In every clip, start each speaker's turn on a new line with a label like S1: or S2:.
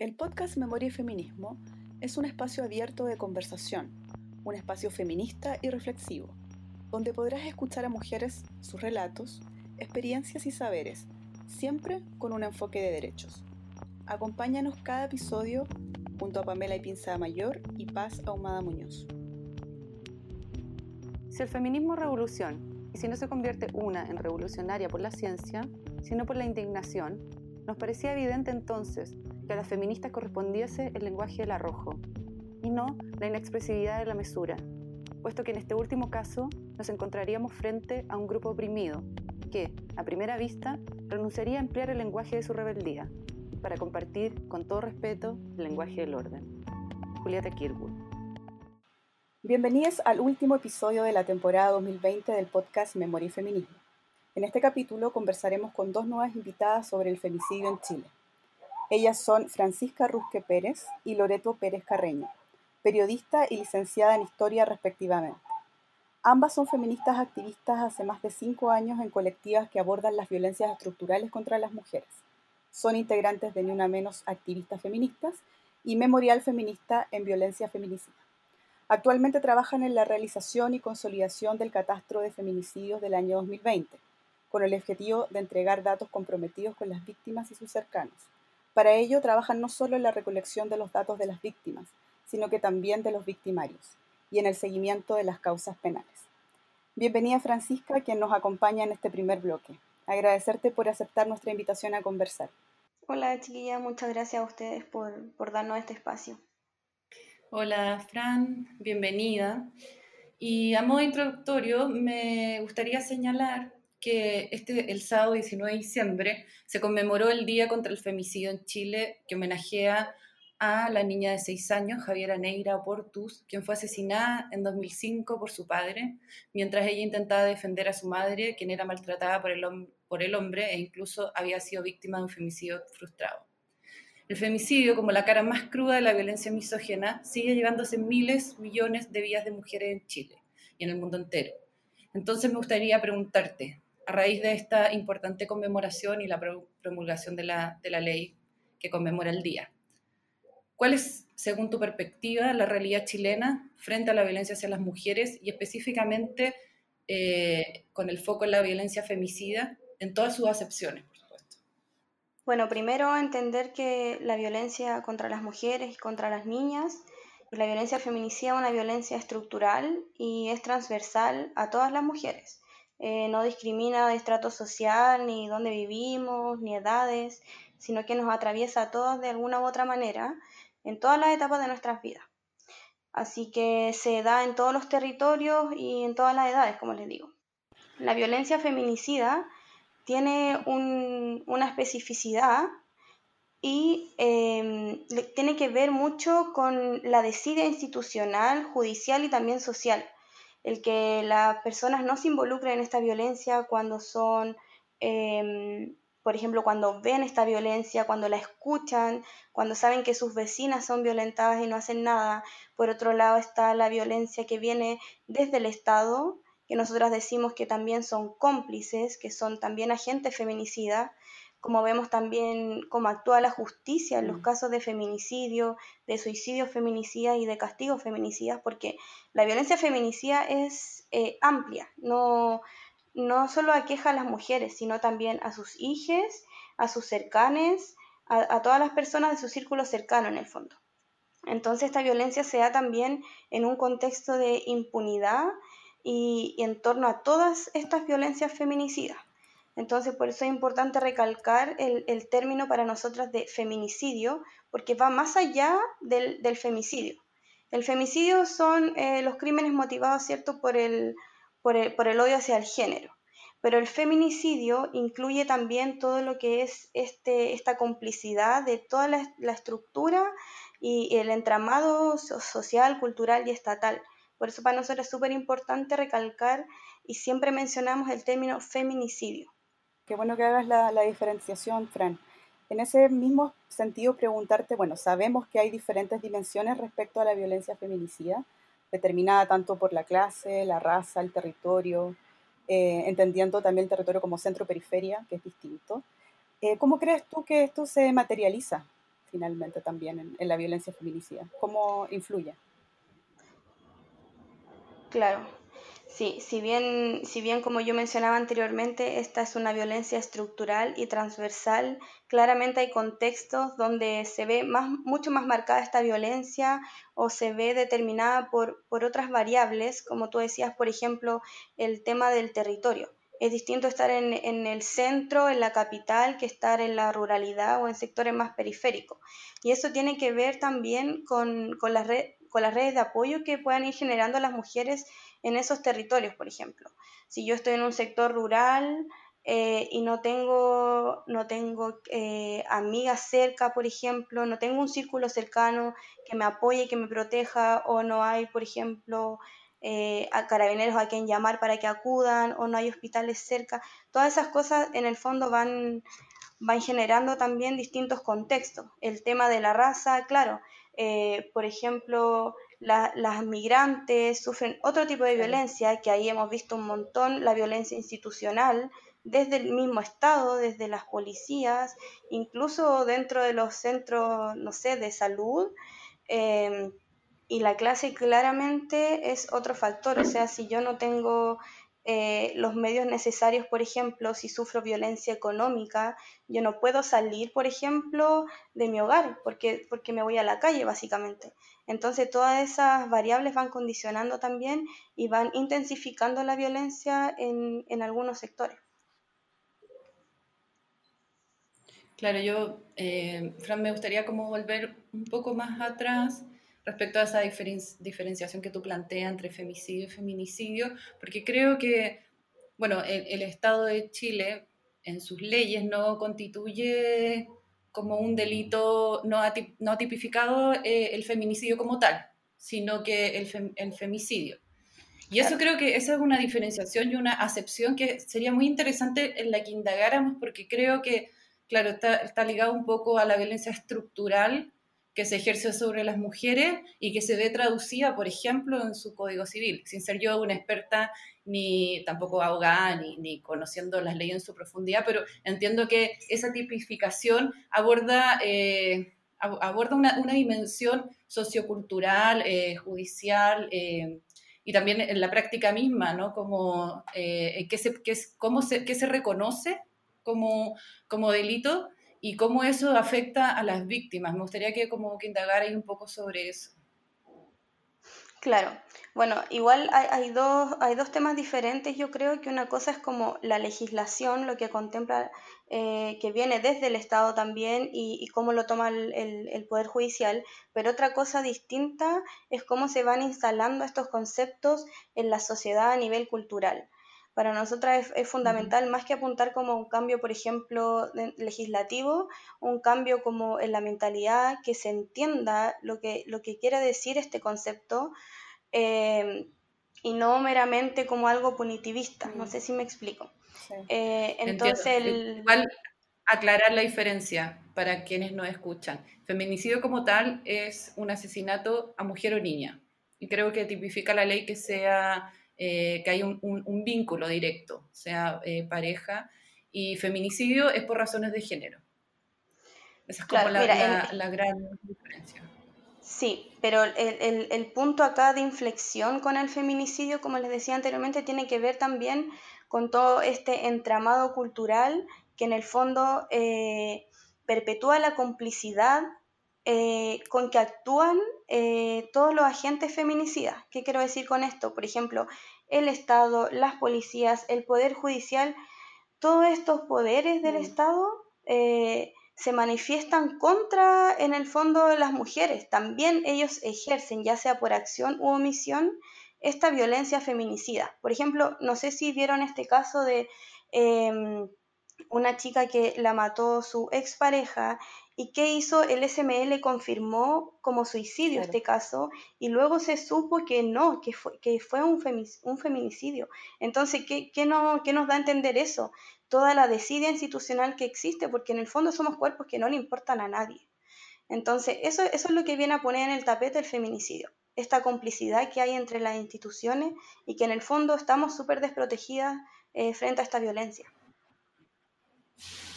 S1: El podcast Memoria y Feminismo es un espacio abierto de conversación, un espacio feminista y reflexivo, donde podrás escuchar a mujeres sus relatos, experiencias y saberes, siempre con un enfoque de derechos. Acompáñanos cada episodio junto a Pamela y Pinza Mayor y Paz Ahumada Muñoz.
S2: Si el feminismo es revolución, y si no se convierte una en revolucionaria por la ciencia, sino por la indignación, nos parecía evidente entonces que a las feministas correspondiese el lenguaje del arrojo, y no la inexpresividad de la mesura, puesto que en este último caso nos encontraríamos frente a un grupo oprimido que, a primera vista, renunciaría a emplear el lenguaje de su rebeldía para compartir con todo respeto el lenguaje del orden. Julieta Kirwood.
S1: Bienvenidos al último episodio de la temporada 2020 del podcast Memoria y Feminismo. En este capítulo conversaremos con dos nuevas invitadas sobre el femicidio en Chile. Ellas son Francisca Rusque Pérez y Loreto Pérez Carreño, periodista y licenciada en Historia respectivamente. Ambas son feministas activistas hace más de cinco años en colectivas que abordan las violencias estructurales contra las mujeres. Son integrantes de Ni Una Menos Activistas Feministas y Memorial Feminista en Violencia Feminicida. Actualmente trabajan en la realización y consolidación del catastro de feminicidios del año 2020, con el objetivo de entregar datos comprometidos con las víctimas y sus cercanos. Para ello trabajan no solo en la recolección de los datos de las víctimas, sino que también de los victimarios y en el seguimiento de las causas penales. Bienvenida Francisca, quien nos acompaña en este primer bloque. Agradecerte por aceptar nuestra invitación a conversar.
S3: Hola chiquilla, muchas gracias a ustedes por, por darnos este espacio.
S4: Hola Fran, bienvenida. Y a modo introductorio me gustaría señalar que este, el sábado 19 de diciembre se conmemoró el Día contra el Femicidio en Chile, que homenajea a la niña de 6 años, Javiera Neira Portus, quien fue asesinada en 2005 por su padre, mientras ella intentaba defender a su madre, quien era maltratada por el, por el hombre e incluso había sido víctima de un femicidio frustrado. El femicidio, como la cara más cruda de la violencia misógena, sigue llevándose miles, millones de vidas de mujeres en Chile y en el mundo entero. Entonces me gustaría preguntarte, a raíz de esta importante conmemoración y la promulgación de la, ley que conmemora el día, ¿cuál es, según tu perspectiva, la realidad chilena frente a la violencia hacia las mujeres y específicamente eh, con el foco en la violencia femicida en todas sus acepciones?
S3: Bueno, primero entender que la violencia contra las mujeres y contra las niñas, la violencia feminicida es una violencia estructural y es transversal a todas las mujeres. Eh, no discrimina de estrato social, ni dónde vivimos, ni edades, sino que nos atraviesa a todos de alguna u otra manera en todas las etapas de nuestras vidas. Así que se da en todos los territorios y en todas las edades, como les digo. La violencia feminicida tiene una especificidad y em, tiene que ver mucho con la desidia institucional, judicial y también social. El que las personas no se involucren en esta violencia cuando son, em, por ejemplo, cuando ven esta violencia, cuando la escuchan, cuando saben que sus vecinas son violentadas y no hacen nada. Por otro lado está la violencia que viene desde el Estado, que nosotras decimos que también son cómplices, que son también agentes feminicidas, como vemos también cómo actúa la justicia en los mm. casos de feminicidio, de suicidio feminicida y de castigo feminicida, porque la violencia feminicida es eh, amplia, no, no solo aqueja a las mujeres, sino también a sus hijas, a sus cercanes, a, a todas las personas de su círculo cercano en el fondo. Entonces esta violencia se da también en un contexto de impunidad y, en torno a todas estas violencias feminicidas. Entonces, por eso es importante recalcar el, el término para nosotras de feminicidio, porque va más allá del, del femicidio. El femicidio son eh, los crímenes motivados, ¿cierto?, por el, por el, por el odio hacia el género. Pero el feminicidio incluye también todo lo que es este, esta complicidad de toda la, la estructura y el entramado social, cultural y estatal por eso para nosotros es súper importante recalcar y siempre mencionamos el término feminicidio.
S1: Qué bueno que hagas la, diferenciación, Fran. En ese mismo sentido, preguntarte, bueno, sabemos que hay diferentes dimensiones respecto a la violencia feminicida, determinada tanto por la clase, la raza, el territorio, eh, entendiendo también el territorio como centro-periferia, que es distinto. Eh, ¿Cómo crees tú que esto se materializa finalmente también en, la violencia feminicida? ¿Cómo influye?
S3: Claro, Sí, si bien, si bien como yo mencionaba anteriormente, esta es una violencia estructural y transversal, claramente hay contextos donde se ve más, mucho más marcada esta violencia o se ve determinada por, por otras variables, como tú decías, por ejemplo, el tema del territorio. Es distinto estar en, en, el centro, en la capital, que estar en la ruralidad o en sectores más periféricos. Y eso tiene que ver también con, con, con las redes de apoyo que puedan ir generando las mujeres en esos territorios, por ejemplo. Si yo estoy en un sector rural eh, y no tengo, no tengo eh, amigas cerca, por ejemplo, no tengo un círculo cercano que me apoye, que me proteja, o no hay, por ejemplo, eh, a carabineros a quien llamar para que acudan, o no hay hospitales cerca, todas esas cosas en el fondo van, van generando también distintos contextos. El tema de la raza, claro, por ejemplo, las migrantes sufren otro tipo de violencia, que ahí hemos visto un montón, la violencia institucional, desde el mismo Estado, desde las policías, incluso dentro de los centros, no sé, de salud. Em, y la clase claramente es otro factor, o sea, si yo no tengo eh, los medios necesarios, por ejemplo, si sufro violencia económica, yo no puedo salir, por ejemplo, de mi hogar porque, porque me voy a la calle, básicamente. Entonces, todas esas variables van condicionando también y van intensificando la violencia en, en algunos sectores.
S4: Claro, yo, eh, Fran, me gustaría como volver un poco más atrás respecto a esa diferenciación que tú planteas entre femicidio y feminicidio, porque creo que, bueno, el, Estado de Chile en sus leyes no constituye como un delito no, no tipificado eh, el feminicidio como tal, sino que el, el femicidio. Y eso creo que esa es una diferenciación y una acepción que sería muy interesante en la que indagáramos, porque creo que, claro, está, está ligado un poco a la violencia estructural que se ejerce sobre las mujeres y que se ve traducida, por ejemplo, en su Código Civil, sin ser yo una experta ni tampoco abogada ni, ni conociendo las leyes en su profundidad, pero entiendo que esa tipificación aborda, eh, aborda una, una, dimensión sociocultural, eh, judicial eh, y también en la práctica misma, ¿no? Como, ¿qué, se, qué, cómo se, qué se reconoce como, como delito y cómo eso afecta a las víctimas. Me gustaría que como que indagarais un poco sobre eso.
S3: Claro, bueno, igual hay, dos, hay dos temas diferentes. Yo creo que una cosa es como la legislación, lo que contempla, eh, que viene desde el Estado también y, cómo lo toma el, el, Poder Judicial, pero otra cosa distinta es cómo se van instalando estos conceptos en la sociedad a nivel cultural para nosotras es, fundamental, más que apuntar como un cambio, por ejemplo, legislativo, un cambio como en la mentalidad, que se entienda lo que, lo que quiere decir este concepto eh, y no meramente como algo punitivista. No sé si me explico.
S4: Eh, entonces, el... Igual aclarar la diferencia para quienes no escuchan. Feminicidio como tal es un asesinato a mujer o niña. Y creo que tipifica la ley que sea eh, que hay un, un, vínculo directo, sea eh, pareja, y feminicidio es por razones de género. Esa es como la, la, gran diferencia.
S3: Sí, pero el, el, el, punto acá de inflexión con el feminicidio, como les decía anteriormente, tiene que ver también con todo este entramado cultural que en el fondo eh, perpetúa la complicidad eh, con que actúan eh, todos los agentes feminicidas. ¿Qué quiero decir con esto? Por ejemplo, el Estado, las policías, el Poder Judicial, todos estos poderes del mm. Estado eh, se manifiestan contra, en el fondo, las mujeres. También ellos ejercen, ya sea por acción u omisión, esta violencia feminicida. Por ejemplo, no sé si vieron este caso de em, una chica que la mató su expareja ¿Y qué hizo? El SML confirmó como suicidio este caso y luego se supo que no, que fue, que fue un, un feminicidio. Entonces, ¿qué, qué, no, ¿qué nos da a entender eso? Toda la desidia institucional que existe, porque en el fondo somos cuerpos que no le importan a nadie. Entonces, eso, eso es lo que viene a poner en el tapete el feminicidio. Esta complicidad que hay entre las instituciones y que en el fondo estamos súper desprotegidas eh, frente a esta violencia.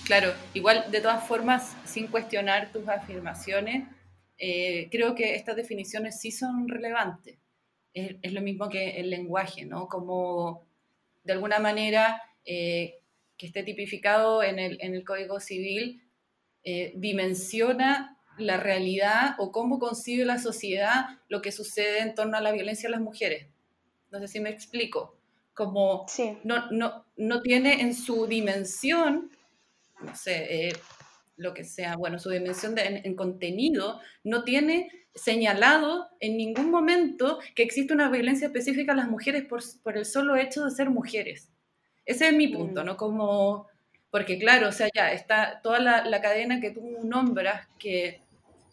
S4: Claro, igual de todas formas, sin cuestionar tus afirmaciones, eh, creo que estas definiciones sí son relevantes. Es, lo mismo que el lenguaje, ¿no? Como de alguna manera eh, que esté tipificado en el, en el Código Civil eh, dimensiona la realidad o cómo concibe la sociedad lo que sucede en torno a la violencia a las mujeres. No sé si me explico. Como no, no, no tiene en su dimensión, no sé, lo que sea, bueno, su dimensión de, en, contenido, no tiene señalado en ningún momento que existe una violencia específica a las mujeres por, por el solo hecho de ser mujeres. Ese es mi punto, mm. ¿no? Como, porque claro, o sea, ya está toda la, la cadena que tú nombras, que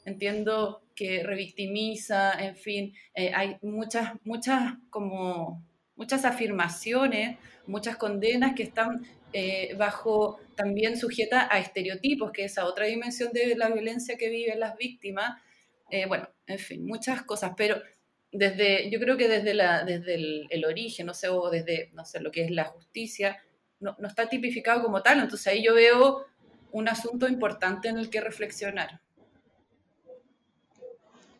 S4: entiendo que revictimiza, en fin, eh, hay muchas, muchas como muchas afirmaciones, muchas condenas que están eh, bajo también sujeta a estereotipos, que es esa otra dimensión de la violencia que viven las víctimas. Eh, bueno, en fin, muchas cosas, pero desde, yo creo que desde, la, desde el, origen, no sé, o desde, no sé, lo que es la justicia, no, no está tipificado como tal, entonces ahí yo veo un asunto importante en el que reflexionar.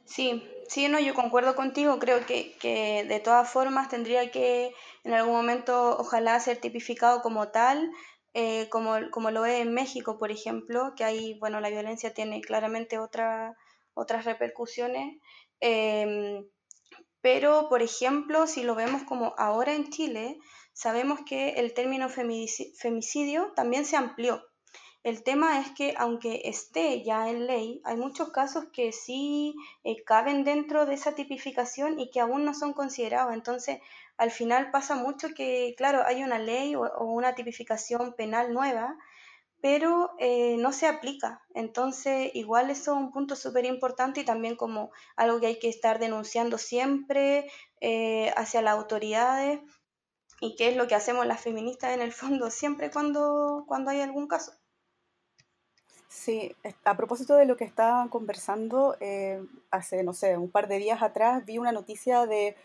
S3: Sí, sí, no, yo concuerdo contigo, creo que, que de todas formas tendría que en algún momento ojalá ser tipificado como tal, eh, como, como, lo es en México, por ejemplo, que ahí, bueno, la violencia tiene claramente otra, otras repercusiones. Em, pero, por ejemplo, si lo vemos como ahora en Chile, sabemos que el término femicidio también se amplió. El tema es que aunque esté ya en ley, hay muchos casos que sí eh, caben dentro de esa tipificación y que aún no son considerados. Entonces, al final pasa mucho que, claro, hay una ley o, una tipificación penal nueva, pero eh, no se aplica. Entonces, igual eso es un punto súper importante y también como algo que hay que estar denunciando siempre eh, hacia las autoridades y que es lo que hacemos las feministas en el fondo siempre cuando, cuando hay algún caso.
S1: Sí, a propósito de lo que estaban conversando, eh, hace, no sé, un par de días atrás vi una noticia de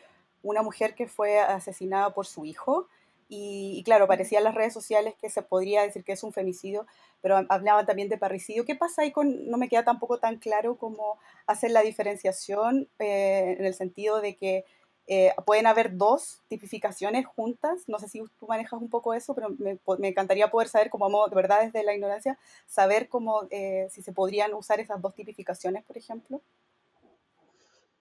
S1: una mujer que fue asesinada por su hijo. Y, claro, parecía en las redes sociales que se podría decir que es un femicidio, pero hablaban también de parricidio. ¿Qué pasa ahí con, no me queda tampoco tan claro cómo hacer la diferenciación eh, en el sentido de que eh, pueden haber dos tipificaciones juntas? No sé si tú manejas un poco eso, pero me, me encantaría poder saber, como de verdad desde la ignorancia, saber cómo, eh, si se podrían usar esas dos tipificaciones, por ejemplo.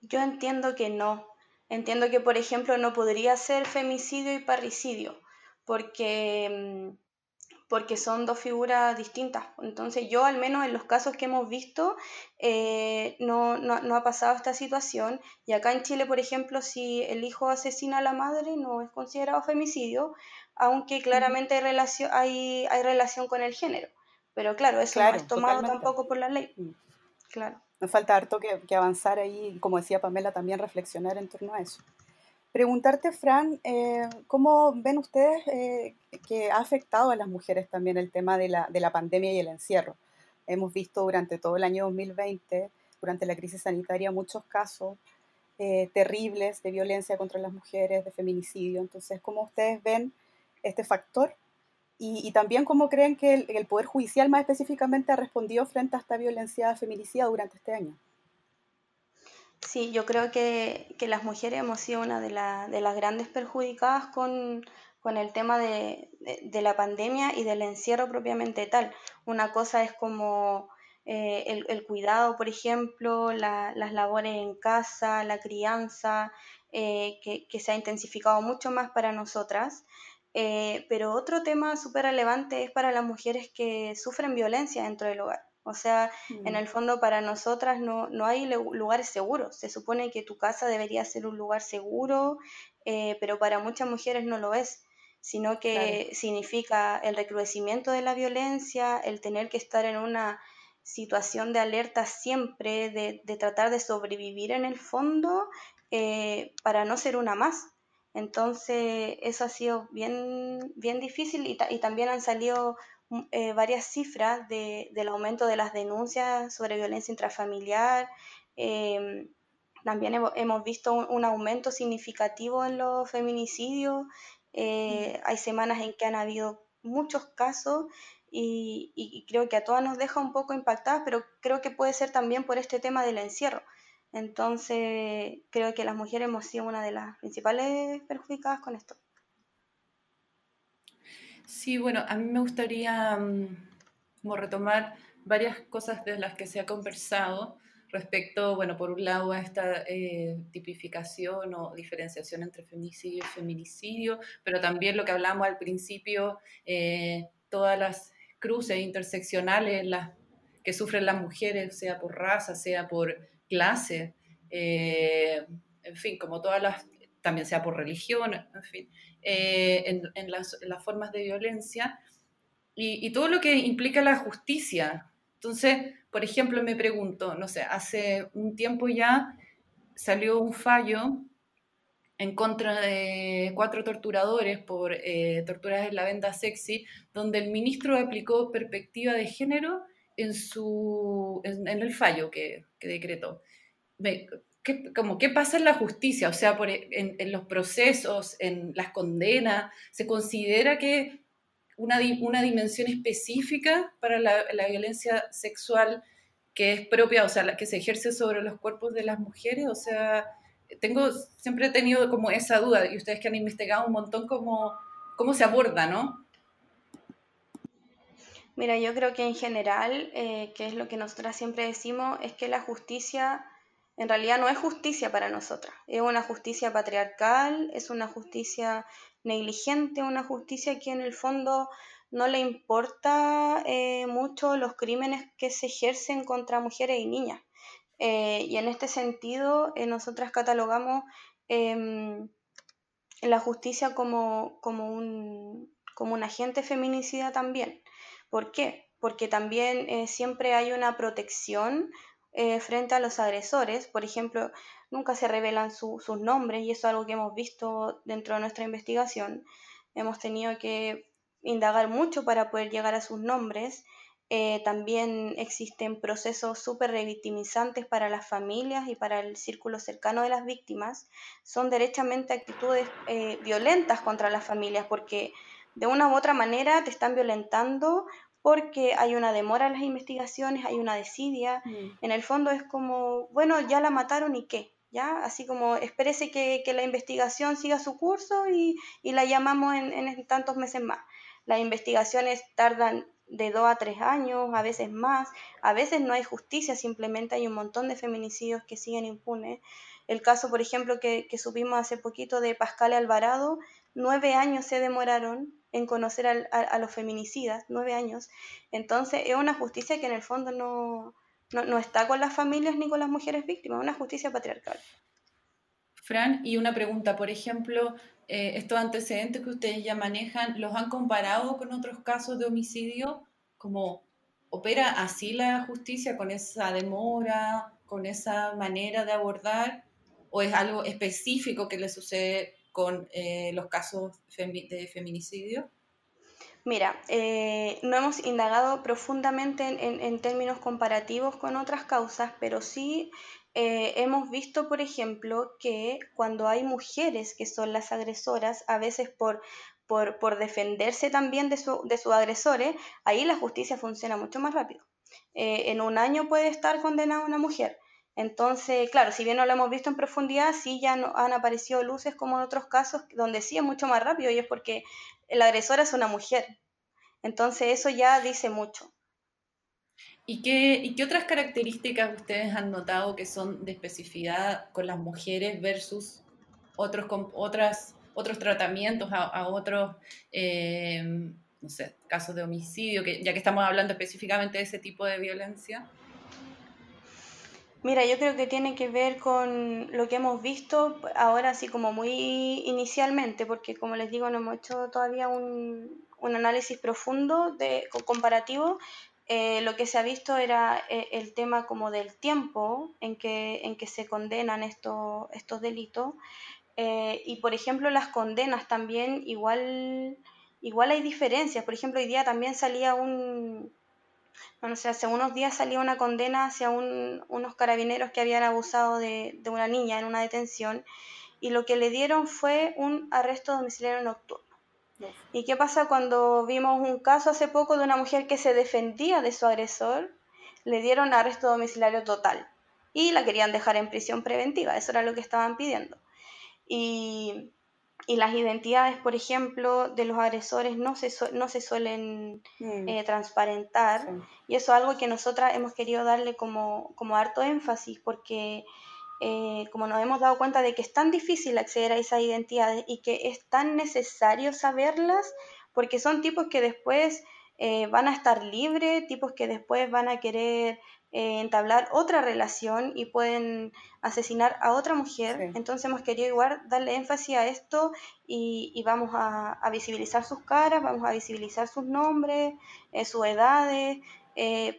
S3: Yo entiendo que no. Entiendo que, por ejemplo, no podría ser femicidio y parricidio, porque, mm, porque son dos figuras distintas. Entonces, yo al menos en los casos que hemos visto, eh, no, no, ha pasado esta situación. Y acá en Chile, por ejemplo, si el hijo asesina a la madre, no es considerado femicidio, aunque claramente hay relación, hay, hay relación con el género. Pero claro, eso no es tomado tampoco por la ley. Mm. Claro.
S1: Nos falta harto que, avanzar ahí, como decía Pamela, también reflexionar en torno a eso. Preguntarte, Fran, eh, ¿cómo ven ustedes eh, que ha afectado a las mujeres también el tema de la, de la pandemia y el encierro? Hemos visto durante todo el año 2020, durante la crisis sanitaria, muchos casos eh, terribles de violencia contra las mujeres, de feminicidio. Entonces, ¿cómo ustedes ven este factor y, también cómo creen que el, Poder Judicial más específicamente ha respondido frente a esta violencia feminicida durante este año.
S3: Sí, yo creo que, las mujeres hemos sido una de, las grandes perjudicadas con, el tema de, la pandemia y del encierro propiamente tal. Una cosa es como eh, el, cuidado, por ejemplo, las labores en casa, la crianza, eh, que, que, se ha intensificado mucho más para nosotras. Eh, pero otro tema súper relevante es para las mujeres que sufren violencia dentro del hogar. O sea, en mm. el fondo para nosotras no, no, hay lugares seguros. Se supone que tu casa debería ser un lugar seguro, eh, pero para muchas mujeres no lo es, sino que significa el recrudecimiento de la violencia, el tener que estar en una situación de alerta siempre, de, de tratar de sobrevivir en el fondo eh, para no ser una más. Entonces, eso ha sido bien, bien difícil y, y también han salido mm, eh, varias cifras de, del aumento de las denuncias sobre violencia intrafamiliar. Em, también hemos, visto un, aumento significativo en los feminicidios. Eh, hay semanas en que han habido muchos casos y, creo que a todas nos deja un poco impactadas, pero creo que puede ser también por este tema del encierro. Entonces, creo que las mujeres hemos sido una de las principales perjudicadas con esto.
S4: Sí, bueno, a mí me gustaría mm, como retomar varias cosas de las que se ha conversado respecto, bueno, por un lado a esta eh, tipificación o diferenciación entre femicidio y feminicidio, pero también lo que hablamos al principio, eh, todas las cruces interseccionales las que sufren las mujeres, sea por raza, sea por clase, eh, en fin, como todas las, también sea por religión, en fin, en, las, formas de violencia, y, y todo lo que implica la justicia. Entonces, por ejemplo, me pregunto, no sé, hace un tiempo ya salió un fallo en contra de cuatro torturadores por eh, torturas en la venda sexy, donde el ministro aplicó perspectiva de género en, su, en, el fallo que, que decretó. ¿qué, como, ¿Qué pasa en la justicia? O sea, por, en, en, los procesos, en las condenas, ¿se considera que una, una dimensión específica para la, la, violencia sexual que es propia, o sea, la que se ejerce sobre los cuerpos de las mujeres, o sea, tengo, siempre he tenido como esa duda, y ustedes que han investigado un montón cómo, cómo se aborda, ¿no?
S3: Mira, yo creo que en general, eh, que es lo que nosotras siempre decimos, es que la justicia en realidad no es justicia para nosotras, es una justicia patriarcal, es una justicia negligente, una justicia que en el fondo no le importa eh, mucho los crímenes que se ejercen contra mujeres y niñas. Eh, y en este sentido, nosotras catalogamos em, la justicia como, como, un, como un agente feminicida también. ¿Por qué? Porque también siempre hay una protección frente a los agresores. Por ejemplo, nunca se revelan sus nombres y eso es algo que hemos visto dentro de nuestra investigación. Hemos tenido que indagar mucho para poder llegar a sus nombres. Eh, también existen procesos súper revictimizantes para las familias y para el círculo cercano de las víctimas. Son derechamente actitudes eh, violentas contra las familias porque de una u otra manera te están violentando porque hay una demora en las investigaciones, hay una desidia. Mm. En el fondo es como, bueno, ya la mataron y qué, ¿ya? Así como espérese que, que la investigación siga su curso y, y la llamamos en, en, tantos meses más. Las investigaciones tardan de dos a tres años, a veces más, a veces no hay justicia, simplemente hay un montón de feminicidios que siguen impunes. El caso, por ejemplo, que, que supimos hace poquito de Pascal Alvarado, nueve años se demoraron en conocer a, a, los feminicidas, nueve años. Entonces es una justicia que en el fondo no, no, no está con las familias ni con las mujeres víctimas, es una justicia patriarcal.
S4: Fran, y una pregunta, por ejemplo, eh, estos antecedentes que ustedes ya manejan, ¿los han comparado con otros casos de homicidio? ¿Cómo opera así la justicia con esa demora, con esa manera de abordar? ¿O es algo específico que le sucede con eh, los casos de feminicidio?
S3: Mira, eh, no hemos indagado profundamente en, términos comparativos con otras causas, pero sí eh, hemos visto, por ejemplo, que cuando hay mujeres que son las agresoras, a veces por, defenderse también de sus agresores, ahí la justicia funciona mucho más rápido. Eh, en un año puede estar condenada una mujer. Entonces, claro, si bien no lo hemos visto en profundidad, sí ya no, han aparecido luces como en otros casos donde sí es mucho más rápido y es porque la agresora es una mujer. Entonces eso ya dice mucho.
S4: ¿Y qué, ¿Y qué otras características ustedes han notado que son de especificidad con las mujeres versus otros, otros tratamientos a, otros, eh, casos de homicidio, que, ya que estamos hablando específicamente de ese tipo de violencia?
S3: Mira, yo creo que tiene que ver con lo que hemos visto ahora, así como muy inicialmente, porque como les digo, no hemos hecho todavía un, un análisis profundo de, comparativo, eh, lo que se ha visto era eh, el tema como del tiempo en que, en que se condenan estos, estos delitos. Eh, y por ejemplo, las condenas también igual, igual hay diferencias. Por ejemplo, hoy día también salía un, hace unos días salía una condena hacia unos carabineros que habían abusado de, de, una niña en una detención y lo que le dieron fue un arresto domiciliario nocturno. ¿Y qué pasa cuando vimos un caso hace poco de una mujer que se defendía de su agresor? Le dieron arresto domiciliario total y la querían dejar en prisión preventiva, eso era lo que estaban pidiendo. Y, las identidades, por ejemplo, de los agresores no se, no se suelen mm. eh, transparentar y eso es algo que nosotras hemos querido darle como, como harto énfasis porque eh, como nos hemos dado cuenta de que es tan difícil acceder a esas identidades y que es tan necesario saberlas, porque son tipos que después eh, van a estar libres, tipos que después van a querer eh, entablar otra relación y pueden asesinar a otra mujer. Entonces hemos querido igual darle énfasis a esto y, vamos a, visibilizar sus caras, vamos a visibilizar sus nombres, sus edades,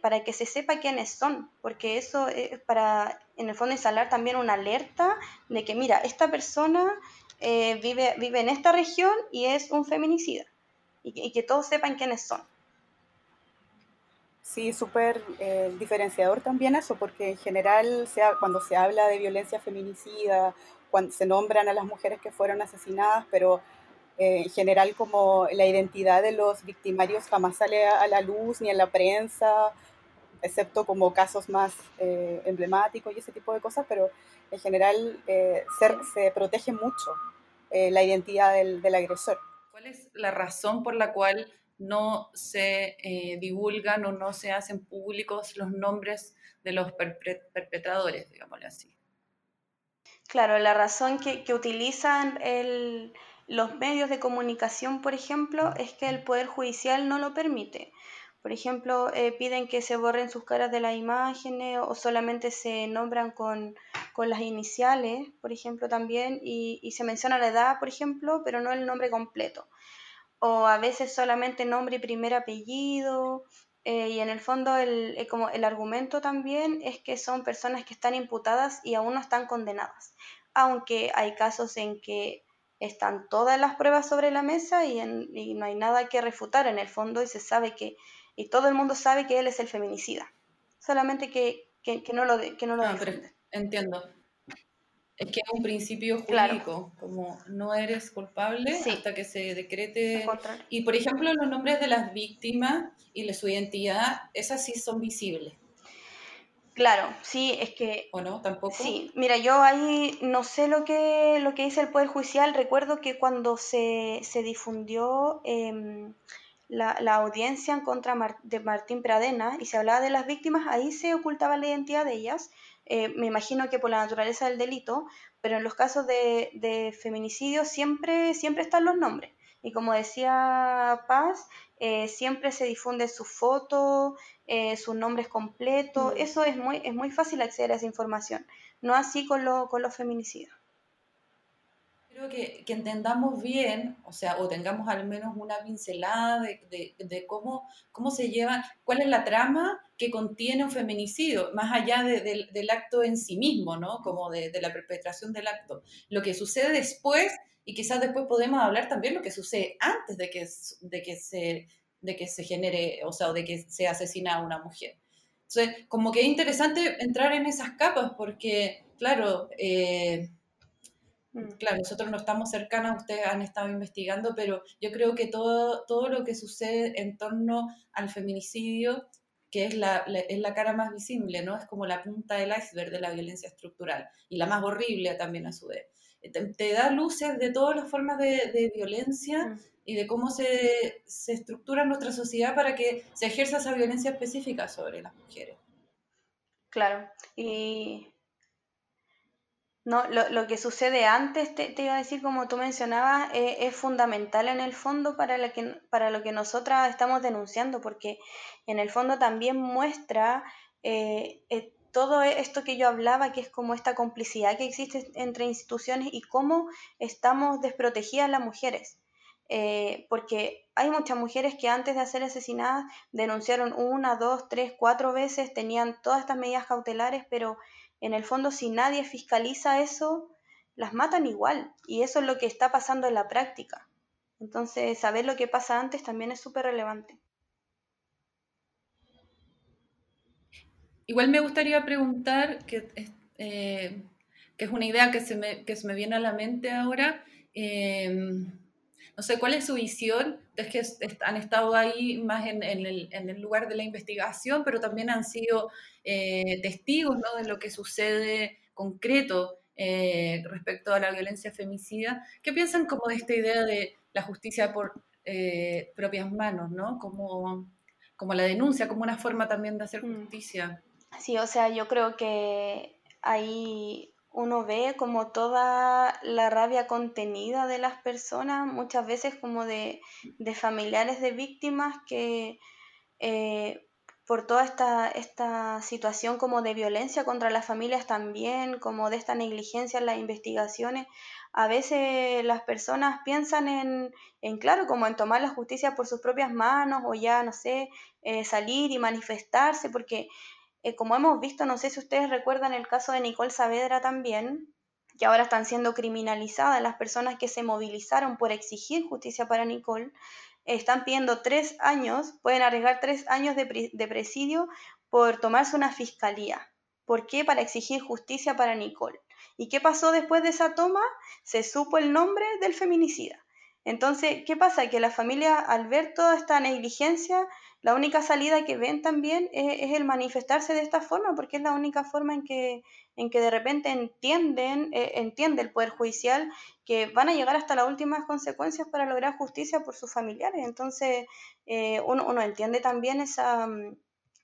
S3: para que se sepa quiénes son, porque eso es para en el fondo instalar también una alerta de que, mira, esta persona eh, vive, vive en esta región y es un feminicida, y que, todos sepan quiénes son.
S1: Sí, súper eh, diferenciador también eso, porque en general sea, cuando se habla de violencia feminicida, cuando se nombran a las mujeres que fueron asesinadas, pero eh, en general como la identidad de los victimarios jamás sale a la luz ni en la prensa excepto como casos más eh, emblemáticos y ese tipo de cosas, pero en general eh, se protege mucho eh, la identidad del, del, agresor.
S4: ¿Cuál es la razón por la cual no se divulgan o no se hacen públicos los nombres de los perpetradores, digámosle así?
S3: Claro, la razón que, que utilizan el, los medios de comunicación, por ejemplo, es que el Poder Judicial no lo permite. Por ejemplo, eh, piden que se borren sus caras de las imágenes o solamente se nombran con, las iniciales, por ejemplo, también, y, se menciona la edad, por ejemplo, pero no el nombre completo. O a veces solamente nombre y primer apellido. Eh, y en el fondo el, eh, como el argumento también es que son personas que están imputadas y aún no están condenadas. Aunque hay casos en que están todas las pruebas sobre la mesa y, y no hay nada que refutar en el fondo y se sabe que y todo el mundo sabe que él es el feminicida. Solamente que, no lo, que no lo ah,
S4: Entiendo. Es que es un principio jurídico, como no eres culpable hasta que se decrete. Y por ejemplo, los nombres de las víctimas y su identidad, esas sí son visibles.
S3: Claro, sí, es que...
S4: ¿O no? ¿Tampoco?
S3: Sí, mira, yo ahí no sé lo que, lo que dice el Poder Judicial. Recuerdo que cuando se, se difundió em, la, audiencia en contra de Martín Pradena y se hablaba de las víctimas, ahí se ocultaba la identidad de ellas. Eh, me imagino que por la naturaleza del delito, pero en los casos de, feminicidio siempre, siempre están los nombres. Y como decía Paz, eh, siempre se difunde su foto, eh, sus nombres completos. Mm. Eso es muy, es muy fácil acceder a esa información. No así con, lo, con los feminicidios
S4: que, entendamos bien, o sea, o tengamos al menos una pincelada de, cómo, cómo se lleva, cuál es la trama que contiene un feminicidio, más allá del acto en sí mismo, ¿no? Como de, la perpetración del acto. Lo que sucede después, y quizás después podemos hablar también lo que sucede antes de que, de que, se, de que se genere, o sea, de que se asesina a una mujer. Entonces, como que es interesante entrar en esas capas, porque, claro, eh. Claro, nosotros no estamos cercanos, ustedes han estado investigando, pero yo creo que todo, todo lo que sucede en torno al feminicidio, que es la, es la cara más visible, ¿no? Es como la punta del iceberg de la violencia estructural y la más horrible también a su vez. Te, da luces de todas las formas de, violencia mm. y de cómo se, se estructura nuestra sociedad para que se ejerza esa violencia específica sobre las mujeres.
S3: Claro, y no, lo, lo, que sucede antes, te, iba a decir, como tú mencionabas, eh, es fundamental en el fondo para, la que, para lo que nosotras estamos denunciando, porque en el fondo también muestra eh, eh, todo esto que yo hablaba, que es como esta complicidad que existe entre instituciones y cómo estamos desprotegidas las mujeres. porque hay muchas mujeres que antes de ser asesinadas denunciaron una, dos, tres, cuatro veces, tenían todas estas medidas cautelares, pero en el fondo si nadie fiscaliza eso, las matan igual. Y eso es lo que está pasando en la práctica. Entonces, saber lo que pasa antes también es súper relevante.
S4: Igual me gustaría preguntar, que, eh, que es una idea que se, me, que se me viene a la mente ahora, em, no sé, ¿cuál es su visión? Es que han estado ahí más en, el, lugar de la investigación, pero también han sido eh, testigos ¿no? de lo que sucede concreto eh, respecto a la violencia femicida. ¿Qué piensan como de esta idea de la justicia por eh, propias manos, ¿no? Como, como la denuncia, como una forma también de hacer mm. justicia.
S3: Sí, o sea, yo creo que ahí uno ve como toda la rabia contenida de las personas, muchas veces como de, familiares de víctimas que eh, por toda esta, esta situación como de violencia contra las familias también, como de esta negligencia en las investigaciones, a veces las personas piensan en, en, claro, como en tomar la justicia por sus propias manos o ya, no sé, eh, salir y manifestarse, porque eh, como hemos visto, no sé si ustedes recuerdan el caso de Nicole Saavedra también, que ahora están siendo criminalizadas las personas que se movilizaron por exigir justicia para Nicole, están pidiendo tres años, pueden arriesgar tres años de, de presidio por tomarse una fiscalía. ¿Por qué? Para exigir justicia para Nicole. ¿Y qué pasó después de esa toma? Se supo el nombre del feminicida. Entonces, ¿qué pasa? Que la familia, al ver toda esta negligencia, la única salida que ven también es, el manifestarse de esta forma, porque es la única forma en que, en que de repente entienden, eh, entiende el Poder Judicial que van a llegar hasta las últimas consecuencias para lograr justicia por sus familiares. Entonces, eh, uno, uno, entiende también esa,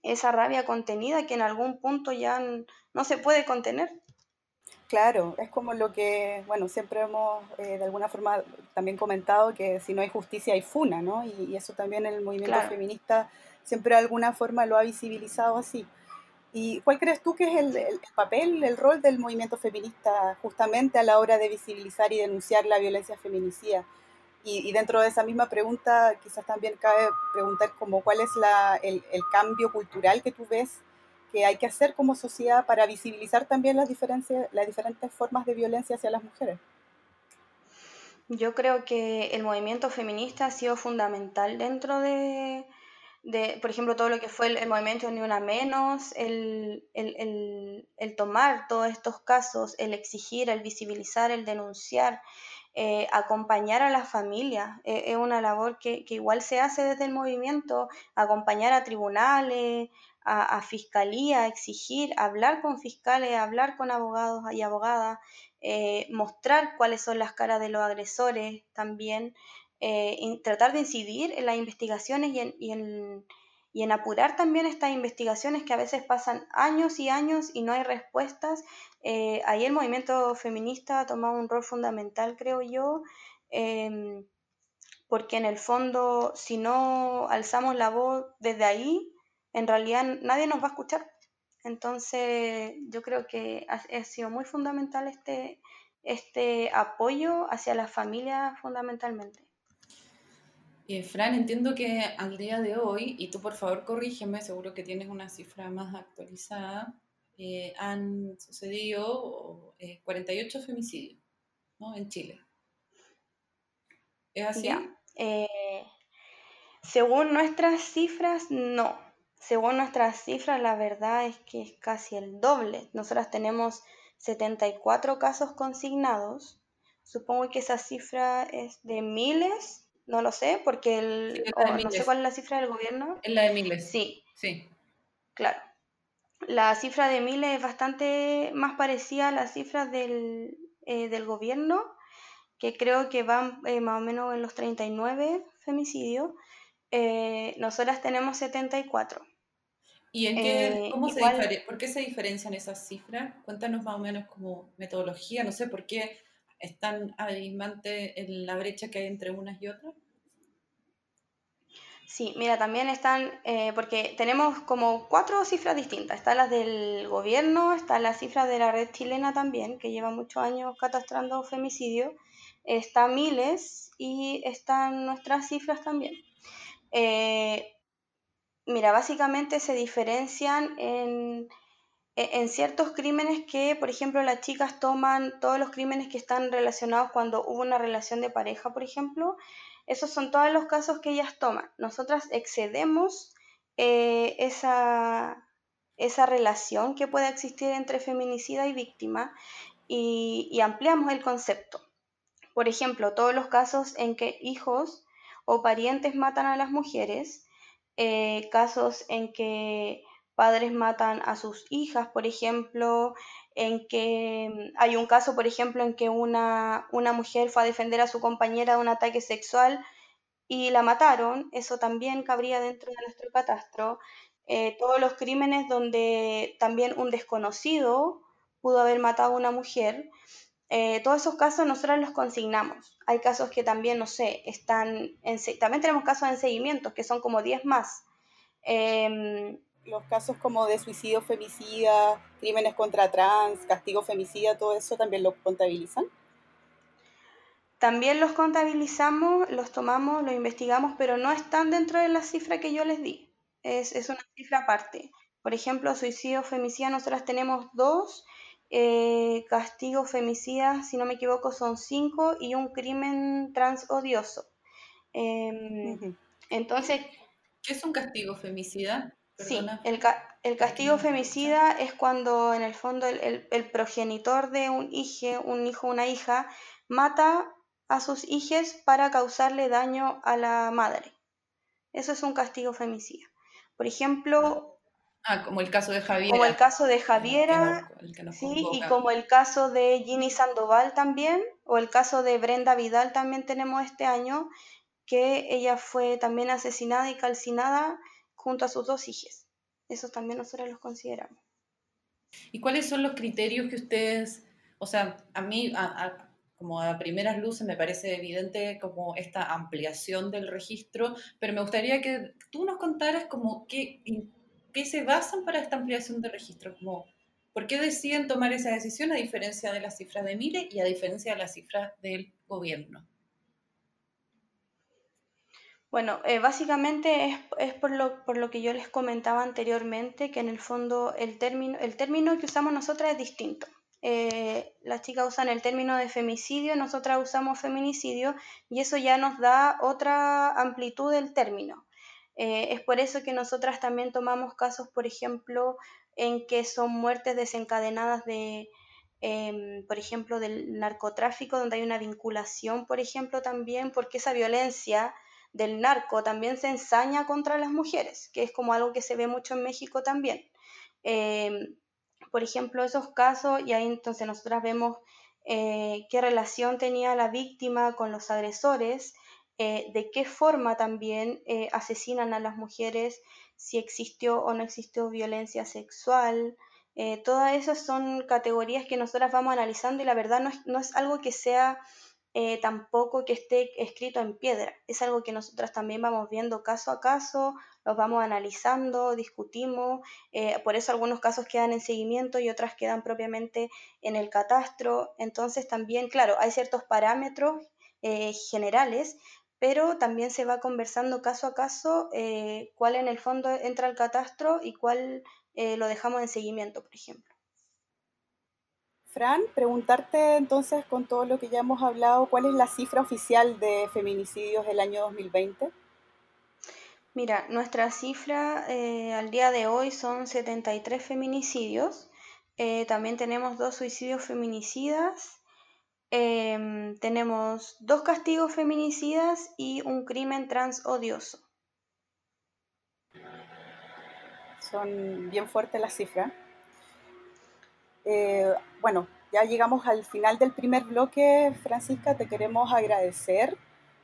S3: esa rabia contenida que en algún punto ya no se puede contener.
S1: Claro, es como lo que, bueno, siempre hemos eh, de alguna forma también comentado que si no hay justicia hay funa, ¿no? Y, eso también el movimiento feminista siempre de alguna forma lo ha visibilizado así. ¿Y cuál crees tú que es el, papel, el rol del movimiento feminista justamente a la hora de visibilizar y denunciar la violencia feminicida? Y, dentro de esa misma pregunta quizás también cabe preguntar como cuál es la, el, el cambio cultural que tú ves que hay que hacer como sociedad para visibilizar también las, diferencias, las diferentes formas de violencia hacia las mujeres?
S3: Yo creo que el movimiento feminista ha sido fundamental dentro de, de por ejemplo, todo lo que fue el, movimiento Ni Una Menos, el, el, el, tomar todos estos casos, el exigir, el visibilizar, el denunciar, eh, acompañar a las familias. Eh, es una labor que, que, igual se hace desde el movimiento, acompañar a tribunales, a, fiscalía, exigir, hablar con fiscales, hablar con abogados y abogadas, eh, mostrar cuáles son las caras de los agresores también, eh, tratar de incidir en las investigaciones y en, y, en, y en, apurar también estas investigaciones que a veces pasan años y años y no hay respuestas. Eh, ahí el movimiento feminista ha tomado un rol fundamental, creo yo. Em, porque en el fondo, si no alzamos la voz desde ahí, en realidad nadie nos va a escuchar. Entonces, yo creo que ha, sido muy fundamental este, este apoyo hacia las familias fundamentalmente.
S4: Eh, Fran, entiendo que al día de hoy, y tú por favor corrígeme, seguro que tienes una cifra más actualizada, eh, han sucedido 48 eh, femicidios ¿no? en Chile. ¿Es así?
S3: según nuestras cifras, no. Según nuestras cifras, la verdad es que es casi el doble. Nosotras tenemos 74 casos consignados. Supongo que esa cifra es de miles, no lo sé, porque el, no sé cuál es la cifra del gobierno.
S4: Es la de miles.
S3: Sí.
S4: Sí.
S3: Claro. La cifra de miles es bastante más parecida a las cifras del, eh, del gobierno, que creo que van eh, más o menos en los 39 femicidios. Eh, nosotras tenemos 74.
S4: ¿Y en qué, eh, cómo se por qué se diferencian esas cifras? Cuéntanos más o menos como metodología, no sé, ¿por qué es tan abismante en la brecha que hay entre unas y otras?
S3: Sí, mira, también están, eh, porque tenemos como cuatro cifras distintas. Están las del gobierno, está la cifra de la red chilena también, que lleva muchos años catastrando femicidio. Está miles y están nuestras cifras también. Eh, mira, básicamente se diferencian en, e, en, ciertos crímenes que, por ejemplo, las chicas toman todos los crímenes que están relacionados cuando hubo una relación de pareja, por ejemplo. Esos son todos los casos que ellas toman. Nosotras excedemos eh, esa, esa relación que puede existir entre feminicida y víctima y, y ampliamos el concepto. Por ejemplo, todos los casos en que hijos o parientes matan a las mujeres, eh, casos en que padres matan a sus hijas, por ejemplo, en que hay un caso, por ejemplo, en que una, una mujer fue a defender a su compañera de un ataque sexual y la mataron, eso también cabría dentro de nuestro catastro. Eh, todos los crímenes donde también un desconocido pudo haber matado a una mujer, eh, todos esos casos nosotros los consignamos. Hay casos que también, no sé, están en, también tenemos casos en seguimiento, que son como 10 más.
S1: Em, los casos como de suicidio, femicida, crímenes contra trans, castigo femicida, todo eso también lo contabilizan.
S3: También los contabilizamos, los tomamos, los investigamos, pero no están dentro de la cifra que yo les di. Es, es una cifra aparte. Por ejemplo, suicidio, femicida, nosotras tenemos dos, eh, castigo femicida, si no me equivoco, son cinco y un crimen trans odioso. Em, entonces...
S4: ¿Qué es un castigo femicida?
S3: Sí, el, el, castigo femicida es cuando en el fondo el, el, progenitor de un hijo, un hijo o una hija, mata a sus hijos para causarle daño a la madre. Eso es un castigo femicida. Por ejemplo...
S4: Ah, como el caso de Javiera.
S3: Como el caso de Javiera, sí, y como el caso de Ginny Sandoval también, o el caso de Brenda Vidal también tenemos este año, que ella fue también asesinada y calcinada junto a sus dos hijas. Eso también nosotros los consideramos.
S4: ¿Y cuáles son los criterios que ustedes, o sea, a mí, como a primeras luces me parece evidente como esta ampliación del registro, pero me gustaría que tú nos contaras como qué, qué se basan para esta ampliación del registro, por qué deciden tomar esa decisión a diferencia de las cifras de Mire y a diferencia de las cifras del gobierno.
S3: Bueno, eh, básicamente es, es por, lo, por, lo, que yo les comentaba anteriormente, que en el fondo el término, el término que usamos nosotras es distinto. Eh, las chicas usan el término de femicidio, nosotras usamos feminicidio y eso ya nos da otra amplitud del término. Eh, es por eso que nosotras también tomamos casos, por ejemplo, en que son muertes desencadenadas de, em, por ejemplo, del narcotráfico, donde hay una vinculación, por ejemplo, también, porque esa violencia del narco también se ensaña contra las mujeres, que es como algo que se ve mucho en México también. Em, por ejemplo, esos casos, y ahí entonces nosotras vemos eh, qué relación tenía la víctima con los agresores, eh, de qué forma también eh, asesinan a las mujeres, si existió o no existió violencia sexual. todas esas son categorías que nosotras vamos analizando y la verdad no es, no es algo que sea eh, tampoco que esté escrito en piedra. Es algo que nosotras también vamos viendo caso a caso, los vamos analizando, discutimos, eh, por eso algunos casos quedan en seguimiento y otras quedan propiamente en el catastro. Entonces también, claro, hay ciertos parámetros eh, generales, pero también se va conversando caso a caso cuál en el fondo entra al catastro y cuál lo dejamos en seguimiento, por ejemplo.
S1: Fran, preguntarte entonces con todo lo que ya hemos hablado, ¿cuál es la cifra oficial de feminicidios del año 2020?
S3: Mira, nuestra cifra eh, al día de hoy son 73 feminicidios. Eh, también tenemos dos suicidios feminicidas. Em, tenemos dos castigos feminicidas y un crimen trans odioso.
S1: Son bien fuertes las cifras. Eh, bueno, ya llegamos al final del primer bloque, Francisca, te queremos agradecer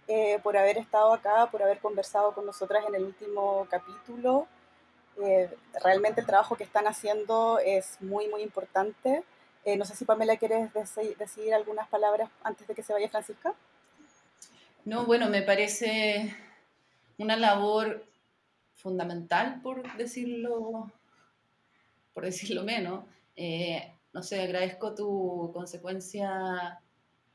S1: eh, por haber estado acá, por haber conversado con nosotras en el último capítulo. Eh, realmente el trabajo que están haciendo es muy, muy importante. No sé si Pamela quieres decir algunas palabras antes de que se vaya Francisca.
S4: No, bueno, me parece una labor fundamental, por decirlo, por decirlo menos, eh, no sé, agradezco tu consecuencia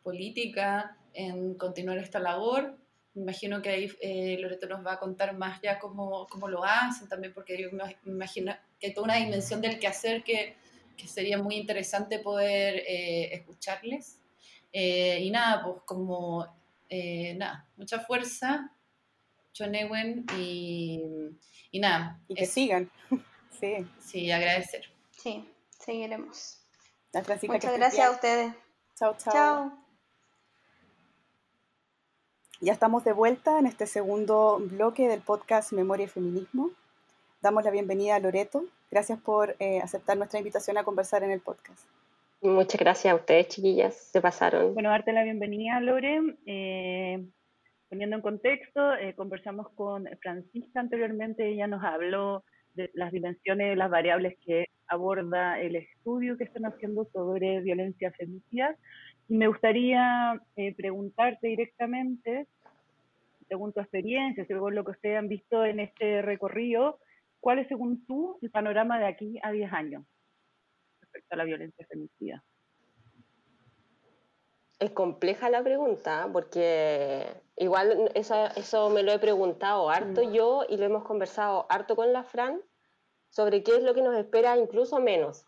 S4: política en continuar esta labor. Me imagino que ahí eh, Loreto nos va a contar más ya cómo, cómo, lo hacen, también porque yo me imagino que hay toda una dimensión del quehacer que, que sería muy interesante poder eh, escucharles. y nada, pues como, nada, mucha fuerza, Chonewen y, y nada.
S1: Y que sigan.
S4: sí. Sí, agradecer.
S3: Sí seguiremos.
S1: Muchas
S3: gracias a ustedes.
S1: Chao, chao. Chao. Ya estamos de vuelta en este segundo bloque del podcast Memoria y Feminismo. Damos la bienvenida a Loreto. Gracias por eh, aceptar nuestra invitación a conversar en el podcast.
S5: Muchas gracias a ustedes, chiquillas. Se pasaron.
S6: Bueno, darte la bienvenida, Lore. Eh, poniendo en contexto, eh, conversamos con Francisca anteriormente. Ella nos habló de las dimensiones, las variables que aborda el estudio que están haciendo sobre violencia feminicida y me gustaría eh, preguntarte directamente, según tu experiencia, según lo que ustedes han visto en este recorrido, ¿cuál es, según tú, el panorama de aquí a 10 años respecto a la violencia feminicida?
S5: Es compleja la pregunta, porque igual eso, eso me lo he preguntado harto mm. yo y lo hemos conversado harto con la Fran sobre qué es lo que nos espera incluso menos.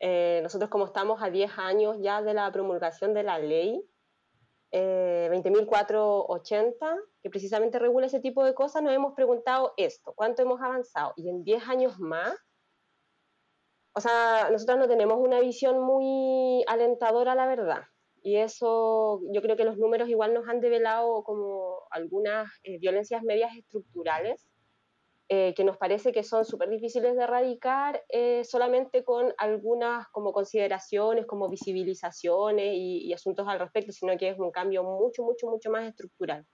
S5: Eh, nosotros como estamos a 10 años ya de la promulgación de la ley eh, 20.480, que precisamente regula ese tipo de cosas, nos hemos preguntado esto, ¿cuánto hemos avanzado? Y en 10 años más, o sea, nosotros no tenemos una visión muy alentadora, la verdad. Y eso, yo creo que los números igual nos han develado como algunas eh, violencias medias estructurales eh, que nos parece que son súper difíciles de erradicar eh, solamente con algunas como consideraciones, como visibilizaciones y, asuntos al respecto, sino que es un cambio mucho, mucho, mucho más estructural.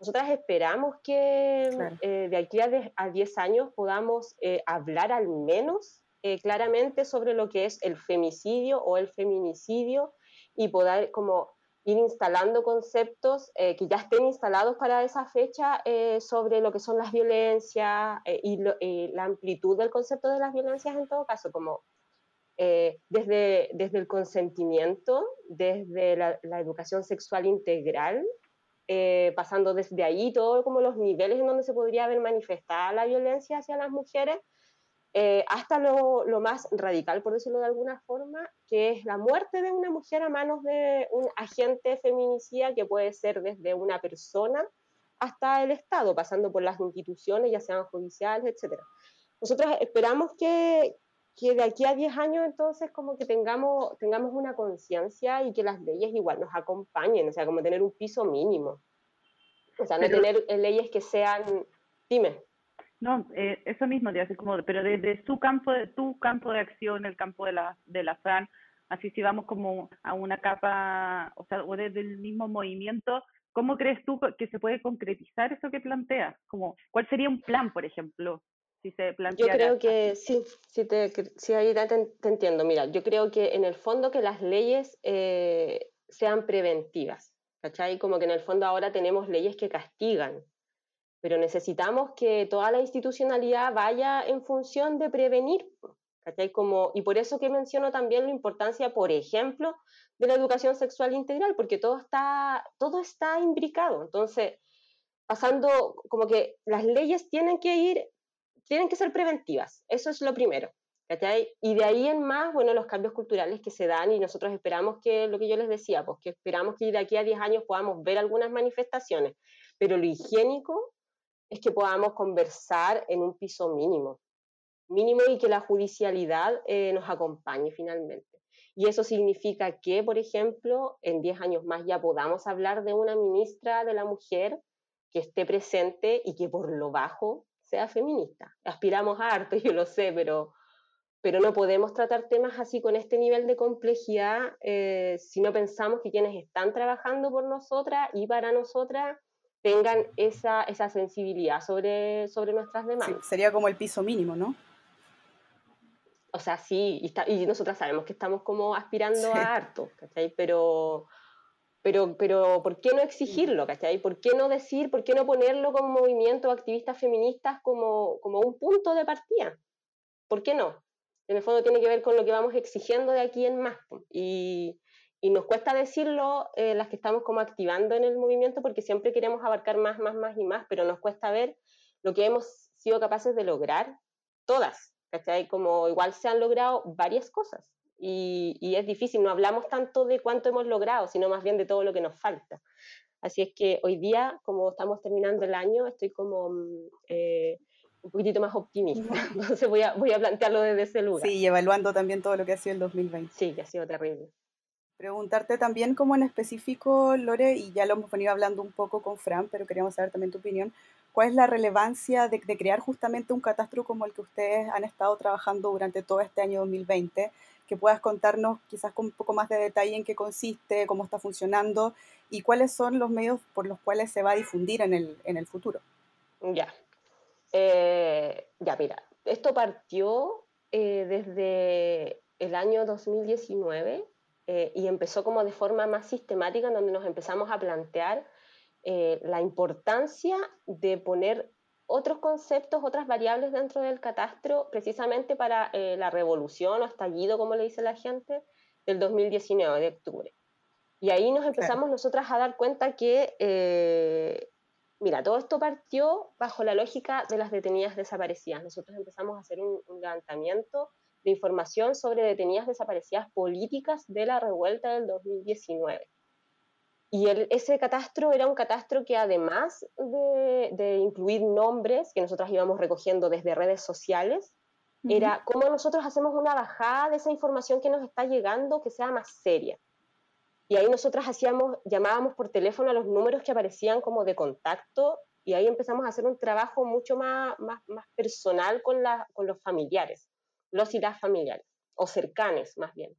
S5: Nosotras esperamos que eh, de aquí a 10 años podamos hablar al menos claramente sobre lo que es el femicidio o el feminicidio y poder como ir instalando conceptos eh, que ya estén instalados para esa fecha eh, sobre lo que son las violencias eh, y la amplitud del concepto de las violencias en todo caso, como desde, desde el consentimiento, desde la, la educación sexual integral, pasando desde ahí todo como los niveles en donde se podría haber manifestada la violencia hacia las mujeres, eh, hasta lo, lo, más radical, por decirlo de alguna forma, que es la muerte de una mujer a manos de un agente feminicida que puede ser desde una persona hasta el Estado, pasando por las instituciones, ya sean judiciales, etc. Nosotros esperamos que, que de aquí a 10 años entonces como que tengamos, tengamos una conciencia y que las leyes igual nos acompañen, o sea, como tener un piso mínimo. O sea, no tener leyes que sean... Dime.
S6: No, eh, eso mismo, así como, pero desde su campo, de tu campo de acción, el campo de la, de la FRAN, así si vamos como a una capa, o sea, o desde el mismo movimiento, ¿cómo crees tú que se puede concretizar eso que planteas? Como, ¿Cuál sería un plan, por ejemplo? Si se plantea
S5: yo creo que sí, sí, te, sí ahí te, entiendo. Mira, yo creo que en el fondo que las leyes eh, sean preventivas, ¿cachai? Como que en el fondo ahora tenemos leyes que castigan, pero necesitamos que toda la institucionalidad vaya en función de prevenir. Como, y por eso que menciono también la importancia, por ejemplo, de la educación sexual integral, porque todo está, todo está imbricado. Entonces, pasando como que las leyes tienen que ir, tienen que ser preventivas, eso es lo primero. Y de ahí en más, bueno, los cambios culturales que se dan y nosotros esperamos que, lo que yo les decía, pues que esperamos que de aquí a 10 años podamos ver algunas manifestaciones, pero lo higiénico es que podamos conversar en un piso mínimo, mínimo y que la judicialidad eh, nos acompañe finalmente. Y eso significa que, por ejemplo, en 10 años más ya podamos hablar de una ministra de la mujer que esté presente y que por lo bajo sea feminista. Aspiramos a arte, yo lo sé, pero, pero no podemos tratar temas así con este nivel de complejidad eh, si no pensamos que quienes están trabajando por nosotras y para nosotras tengan esa, esa sensibilidad sobre, sobre nuestras demandas.
S1: sería como el piso mínimo, ¿no?
S5: O sea, sí, y, está, y nosotras sabemos que estamos como aspirando a harto, ¿cachai? Pero, pero, pero, ¿por qué no exigirlo, ¿cachai? ¿Por qué no decir, por qué no ponerlo como movimiento activistas feministas como, como un punto de partida? ¿Por qué no? En el fondo tiene que ver con lo que vamos exigiendo de aquí en más. Y, y nos cuesta decirlo eh, las que estamos como activando en el movimiento porque siempre queremos abarcar más, más, más y más, pero nos cuesta ver lo que hemos sido capaces de lograr todas, ¿cachai? Como igual se han logrado varias cosas y, y, es difícil, no hablamos tanto de cuánto hemos logrado, sino más bien de todo lo que nos falta. Así es que hoy día, como estamos terminando el año, estoy como mm, eh, un poquitito más optimista, entonces voy a, voy a plantearlo desde ese lugar.
S1: Sí, y evaluando también todo lo que ha sido el 2020.
S5: Sí, que ha sido terrible.
S1: Preguntarte también como en específico, Lore, y ya lo hemos venido hablando un poco con Fran, pero queríamos saber también tu opinión, ¿cuál es la relevancia de, de crear justamente un catastro como el que ustedes han estado trabajando durante todo este año 2020? Que puedas contarnos quizás con un poco más de detalle en qué consiste, cómo está funcionando y cuáles son los medios por los cuales se va a difundir en el, en el futuro.
S5: Ya. Eh, ya, mira, esto partió eh, desde el año 2019 eh, y empezó como de forma más sistemática, en donde nos empezamos a plantear la importancia de poner otros conceptos, otras variables dentro del catastro, precisamente para la revolución o estallido, como le dice la gente, del 2019, de octubre. Y ahí nos empezamos nosotras a dar cuenta que Mira, todo esto partió bajo la lógica de las detenidas desaparecidas. Nosotros empezamos a hacer un, levantamiento de información sobre detenidas desaparecidas políticas de la revuelta del 2019. Y ese catastro era un catastro que además de, incluir nombres que nosotros íbamos recogiendo desde redes sociales, era cómo nosotros hacemos una bajada de esa información que nos está llegando que sea más seria. Y ahí nosotras hacíamos, llamábamos por teléfono a los números que aparecían como de contacto y ahí empezamos a hacer un trabajo mucho más, más, más personal con, la, con los familiares, los y las familiares, o cercanes más bien.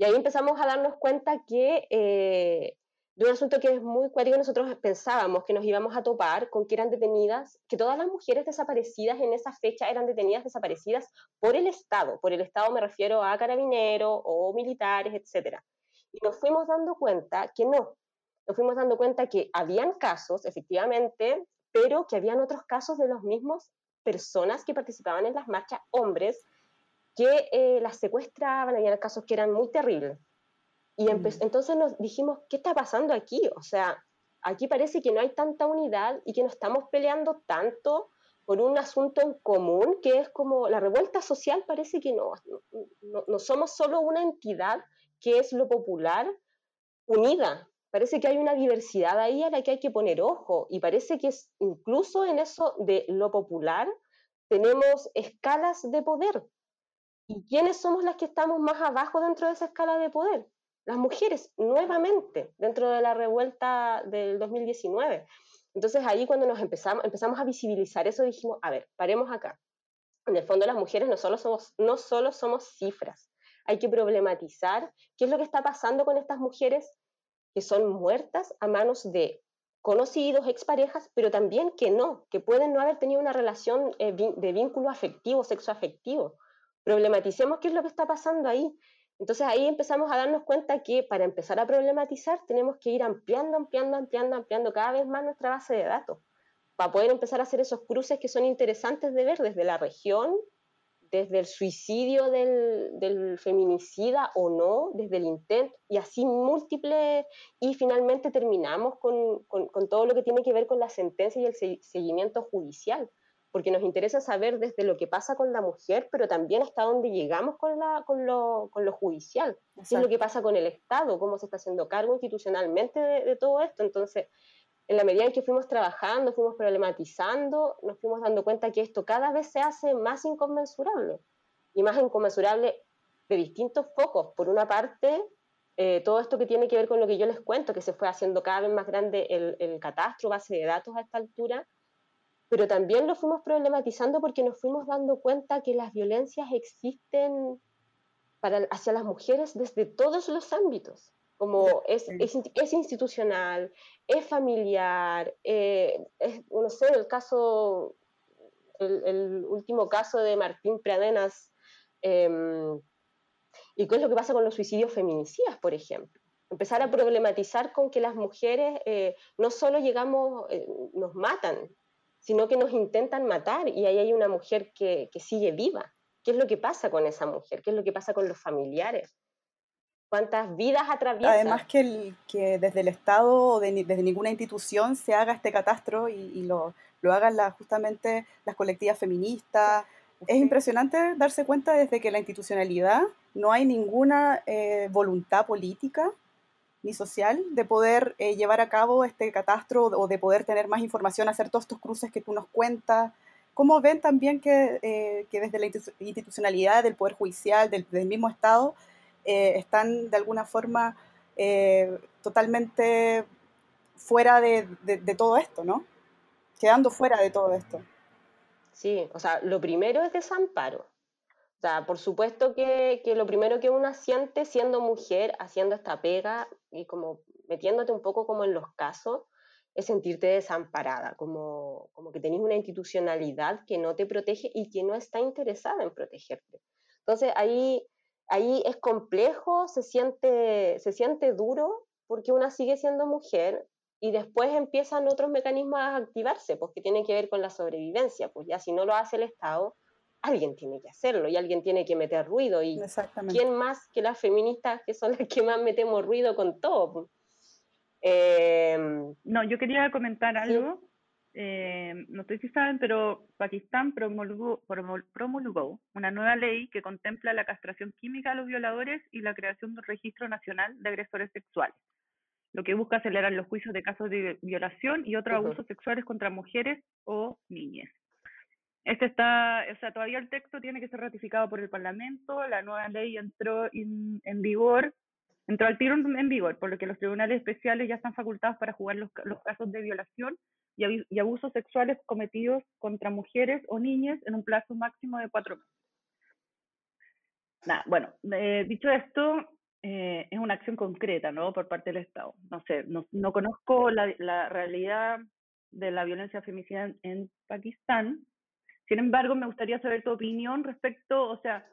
S5: Y ahí empezamos a darnos cuenta que eh, de un asunto que es muy cuático, nosotros pensábamos que nos íbamos a topar con que eran detenidas, que todas las mujeres desaparecidas en esa fecha eran detenidas desaparecidas por el Estado. Por el Estado me refiero a carabineros o militares, etcétera. Y nos fuimos dando cuenta que no, nos fuimos dando cuenta que habían casos, efectivamente, pero que habían otros casos de los mismos personas que participaban en las marchas, hombres, que eh, las secuestraban, había casos que eran muy terribles. Y mm. entonces nos dijimos, ¿qué está pasando aquí? O sea, aquí parece que no hay tanta unidad y que no estamos peleando tanto por un asunto en común, que es como la revuelta social, parece que no, no, no somos solo una entidad qué es lo popular unida. Parece que hay una diversidad ahí a la que hay que poner ojo y parece que es, incluso en eso de lo popular tenemos escalas de poder. ¿Y quiénes somos las que estamos más abajo dentro de esa escala de poder? Las mujeres, nuevamente, dentro de la revuelta del 2019. Entonces ahí cuando nos empezamos, empezamos a visibilizar eso, dijimos, a ver, paremos acá. En el fondo las mujeres no solo somos, no solo somos cifras, hay que problematizar qué es lo que está pasando con estas mujeres que son muertas a manos de conocidos, exparejas, pero también que no, que pueden no haber tenido una relación eh, de vínculo afectivo, sexoafectivo. Problematicemos qué es lo que está pasando ahí. Entonces ahí empezamos a darnos cuenta que para empezar a problematizar tenemos que ir ampliando, ampliando, ampliando, ampliando cada vez más nuestra base de datos para poder empezar a hacer esos cruces que son interesantes de ver desde la región desde el suicidio del, feminicida o no, desde el intento, y así múltiples, y finalmente terminamos con, todo lo que tiene que ver con la sentencia y el seguimiento judicial, porque nos interesa saber desde lo que pasa con la mujer, pero también hasta dónde llegamos con, la, con, lo, judicial, qué es lo que pasa con el Estado, cómo se está haciendo cargo institucionalmente de todo esto. Entonces, en la medida en que fuimos trabajando, fuimos problematizando, nos fuimos dando cuenta que esto cada vez se hace más inconmensurable y más inconmensurable de distintos focos. Por una parte, eh, todo esto que tiene que ver con lo que yo les cuento, que se fue haciendo cada vez más grande el, el catastro, base de datos a esta altura, pero también lo fuimos problematizando porque nos fuimos dando cuenta que las violencias existen para, hacia las mujeres desde todos los ámbitos como es, es, institucional, es familiar, eh, es, no sé, el caso, el, último caso de Martín Pradenas, em, y qué es lo que pasa con los suicidios feminicidas, por ejemplo. Empezar a problematizar con que las mujeres eh, no solo llegamos, eh, nos matan, sino que nos intentan matar y ahí hay una mujer que, que sigue viva. ¿Qué es lo que pasa con esa mujer? ¿Qué es lo que pasa con los familiares? cuántas vidas atraviesa.
S1: Además que, el, que desde el Estado o desde ninguna institución se haga este catastro y, lo, lo, hagan justamente las colectivas feministas. Es impresionante darse cuenta desde que la institucionalidad no hay ninguna eh, voluntad política ni social de poder eh, llevar a cabo este catastro o de poder tener más información, hacer todos estos cruces que tú nos cuentas. ¿Cómo ven también que, eh, que desde la institucionalidad del Poder Judicial, del, mismo Estado, eh, están de alguna forma eh, totalmente fuera de, todo esto, ¿no? Quedando fuera de todo esto.
S5: Sí, o sea, lo primero es desamparo. O sea, por supuesto que, que, lo primero que uno siente siendo mujer, haciendo esta pega y como metiéndote un poco como en los casos, es sentirte desamparada, como, como que tenés una institucionalidad que no te protege y que no está interesada en protegerte. Entonces ahí, ahí es complejo, se siente, se siente duro porque una sigue siendo mujer y después empiezan otros mecanismos a activarse, pues que tienen que ver con la sobrevivencia, pues ya si no lo hace el Estado, alguien tiene que hacerlo y alguien tiene que meter ruido y quién más que las feministas que son las que más metemos ruido con todo.
S6: Em, no, yo quería comentar algo. Em, no sé si saben, pero Pakistán promulgó, promulgó, una nueva ley que contempla la castración química a los violadores y la creación de un registro nacional de agresores sexuales, lo que busca acelerar los juicios de casos de violación y otros abusos sexuales contra mujeres o niñas. Este está, o sea, todavía el texto tiene que ser ratificado por el Parlamento, la nueva ley entró en vigor entró al tiro en vigor, por lo que los tribunales especiales ya están facultados para jugar los, casos de violación y, abusos sexuales cometidos contra mujeres o niñas en un plazo máximo de cuatro meses. bueno, eh, dicho esto, eh, es una acción concreta, ¿no? Por parte del Estado. No sé, no, conozco la, realidad de la violencia femicida en Pakistán. Sin embargo, me gustaría saber tu opinión respecto, o sea,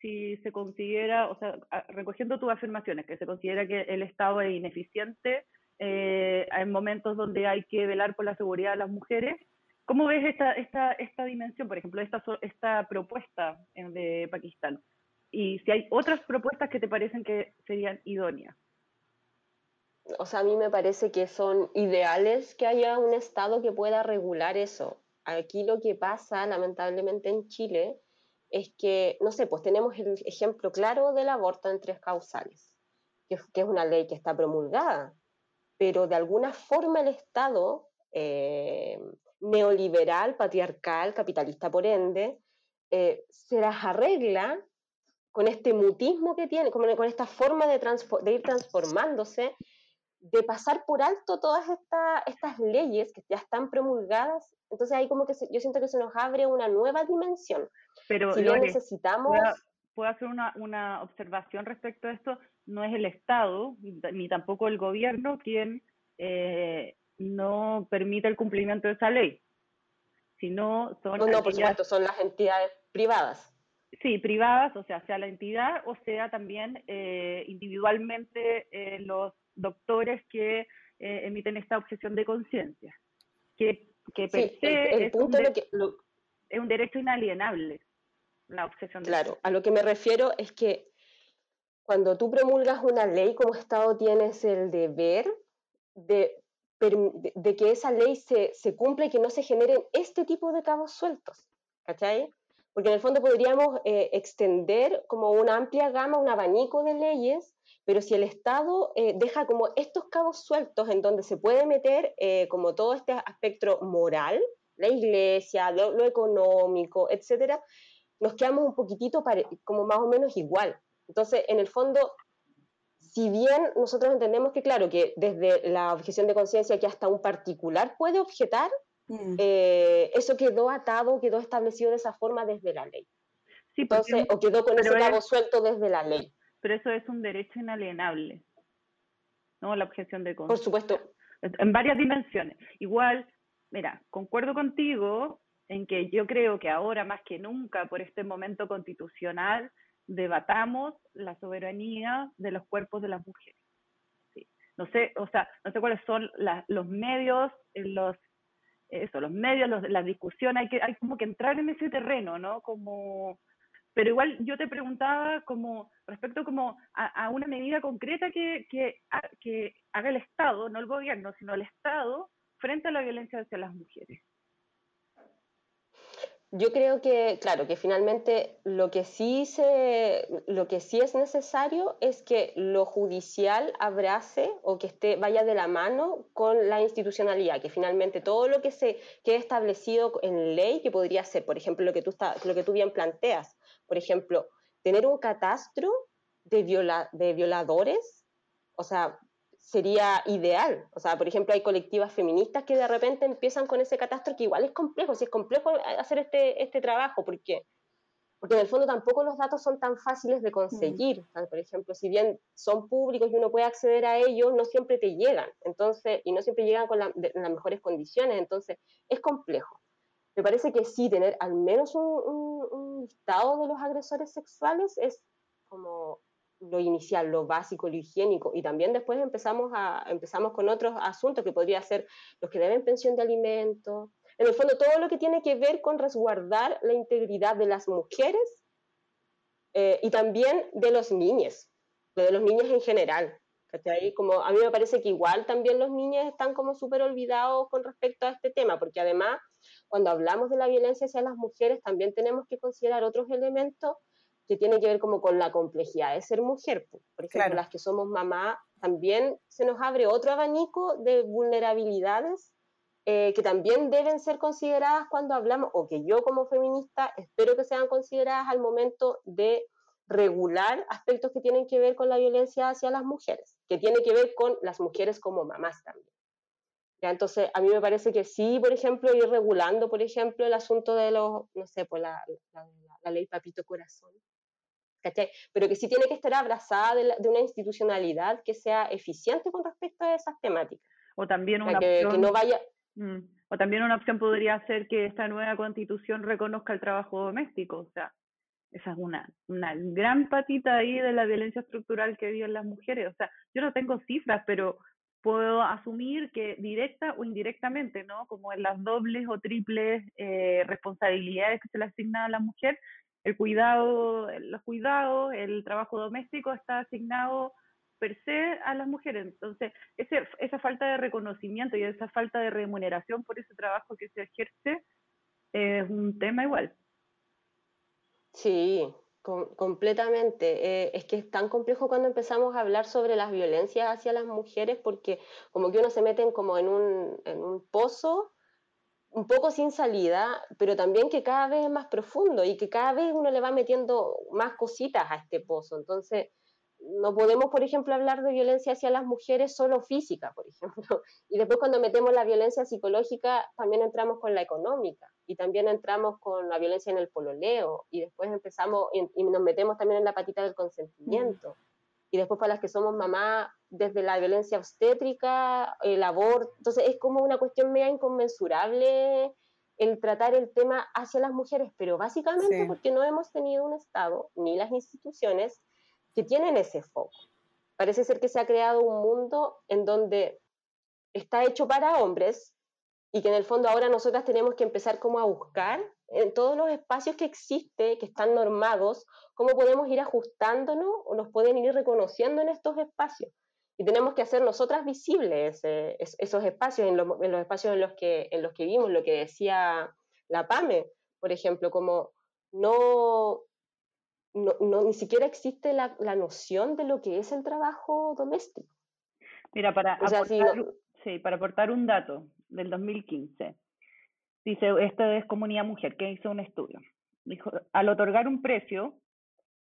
S6: si se considera, o sea, recogiendo tus afirmaciones, que se considera que el Estado es ineficiente eh, en momentos donde hay que velar por la seguridad de las mujeres, ¿cómo ves esta, esta, esta dimensión, por ejemplo, esta, esta propuesta de Pakistán? Y si hay otras propuestas que te parecen que serían idóneas.
S5: O sea, a mí me parece que son ideales que haya un Estado que pueda regular eso. Aquí lo que pasa, lamentablemente, en Chile es que, no sé, pues tenemos el ejemplo claro del aborto en tres causales, que, es una ley que está promulgada, pero de alguna forma el Estado eh, neoliberal, patriarcal, capitalista por ende, eh, se las arregla con este mutismo que tiene, con, esta forma de, ir transformándose, de pasar por alto todas estas leyes que ya están promulgadas. Entonces ahí como que yo siento que se nos abre una nueva dimensión.
S6: Pero si necesitamos... ¿puedo, hacer una, una, observación respecto a esto? No es el Estado, ni tampoco el gobierno quien eh, no permite el cumplimiento de esa ley, sino son...
S5: No, no por supuesto, son las entidades privadas.
S6: Sí, privadas, o sea, sea la entidad o sea también eh, individualmente eh, los doctores que emiten esta objeción de conciencia, que, que sí, es, punto un que, es un derecho inalienable la obsesión
S5: Claro, a lo que me refiero es que cuando tú promulgas una ley como Estado tienes el deber de, de, que esa ley se, se cumpla y que no se generen este tipo de cabos sueltos, ¿cachai? Porque en el fondo podríamos eh, extender como una amplia gama, un abanico de leyes, pero si el Estado eh, deja como estos cabos sueltos en donde se puede meter eh, como todo este aspecto moral, la iglesia, lo, lo económico, etcétera, nos quedamos un poquitito como más o menos igual. Entonces, en el fondo, si bien nosotros entendemos que, claro, que desde la objeción de conciencia que hasta un particular puede objetar, mm. eh, eso quedó atado, quedó establecido de esa forma desde la ley. Sí, Entonces, o quedó con ese cabo suelto desde la ley.
S6: Pero eso es un derecho inalienable, ¿no? La objeción de
S5: conciencia. Por supuesto.
S6: En varias dimensiones. Igual, mira, concuerdo contigo en que yo creo que ahora más que nunca, por este momento constitucional, debatamos la soberanía de los cuerpos de las mujeres. No sé, o sea, no sé cuáles son los medios, los eso, los medios, los, la discusión, hay que, hay como que entrar en ese terreno, ¿no? Como, pero igual yo te preguntaba como respecto como a, una medida concreta que, que, que haga el Estado, no el gobierno, sino el Estado frente a la violencia hacia las mujeres.
S5: Yo creo que, claro, que finalmente lo que sí se, lo que sí es necesario es que lo judicial abrace o que esté, vaya de la mano con la institucionalidad, que finalmente todo lo que se quede establecido en ley, que podría ser, por ejemplo, lo que tú, lo que tú bien planteas, por ejemplo, tener un catastro de, viola, de violadores, o sea, sería ideal. O sea, por ejemplo, hay colectivas feministas que de repente empiezan con ese catastro que igual es complejo, si es complejo hacer este, este trabajo, porque porque en el fondo tampoco los datos son tan fáciles de conseguir. por ejemplo, si bien son públicos y uno puede acceder a ellos, no siempre te llegan, entonces, y no siempre llegan con las mejores condiciones, entonces es complejo. Me parece que sí, tener al menos un, un listado de los agresores sexuales es como lo inicial, lo básico, lo higiénico, y también después empezamos, a, empezamos con otros asuntos que podría ser los que deben pensión de alimentos, en el fondo todo lo que tiene que ver con resguardar la integridad de las mujeres eh, y también de los niños, de los niños en general. Como a mí me parece que igual también los niños están como súper olvidados con respecto a este tema, porque además cuando hablamos de la violencia hacia las mujeres también tenemos que considerar otros elementos que tienen que ver como con la complejidad de ser mujer. Por ejemplo, las que somos mamá, también se nos abre otro abanico de vulnerabilidades eh, que también deben ser consideradas cuando hablamos, o que yo como feminista espero que sean consideradas al momento de regular aspectos que tienen que ver con la violencia hacia las mujeres, que tiene que ver con las mujeres como mamás también. ¿Ya? Entonces, a mí me parece que sí, por ejemplo, ir regulando, por ejemplo, el asunto de los, no sé, pues la, la, ley Papito Corazón, ¿cachai? Pero que sí tiene que estar abrazada de, de, una institucionalidad que sea eficiente con respecto a esas temáticas.
S6: O también una
S5: que, que no vaya
S6: Mm. O también una opción podría ser que esta nueva constitución reconozca el trabajo doméstico, o sea, esa es una, una gran patita ahí de la violencia estructural que viven las mujeres. O sea, yo no tengo cifras, pero puedo asumir que directa o indirectamente, ¿no? Como en las dobles o triples eh, responsabilidades que se le asigna a la mujer, el cuidado, los cuidados, el trabajo doméstico está asignado per se a las mujeres. Entonces, ese, esa falta de reconocimiento y esa falta de remuneración por ese trabajo que se ejerce es un tema igual.
S5: Sí, completamente. Eh, es que es tan complejo cuando empezamos a hablar sobre las violencias hacia las mujeres porque como que uno se mete como en un, en un pozo un poco sin salida, pero también que cada vez es más profundo y que cada vez uno le va metiendo más cositas a este pozo. Entonces, no podemos, por ejemplo, hablar de violencia hacia las mujeres solo física, por ejemplo. Y después cuando metemos la violencia psicológica, también entramos con la económica y también entramos con la violencia en el pololeo y después empezamos y, nos metemos también en la patita del consentimiento. Y después para las que somos mamá, desde la violencia obstétrica, el aborto. Entonces es como una cuestión media inconmensurable el tratar el tema hacia las mujeres, pero básicamente porque no hemos tenido un Estado ni las instituciones que tienen ese foco. Parece ser que se ha creado un mundo en donde está hecho para hombres y que en el fondo ahora nosotras tenemos que empezar como a buscar en todos los espacios que existen, que están normados, cómo podemos ir ajustándonos o nos pueden ir reconociendo en estos espacios. Y tenemos que hacer nosotras visibles esos espacios, en, en, los espacios en los, que, en los que vimos, lo que decía la PAME, por ejemplo, como no, no, ni siquiera existe la, la, noción de lo que es el trabajo doméstico.
S6: Mira, para, aportar, sí, para aportar un dato del 2015, dice, esto es Comunidad Mujer, que hizo un estudio. Dijo, al otorgar un precio,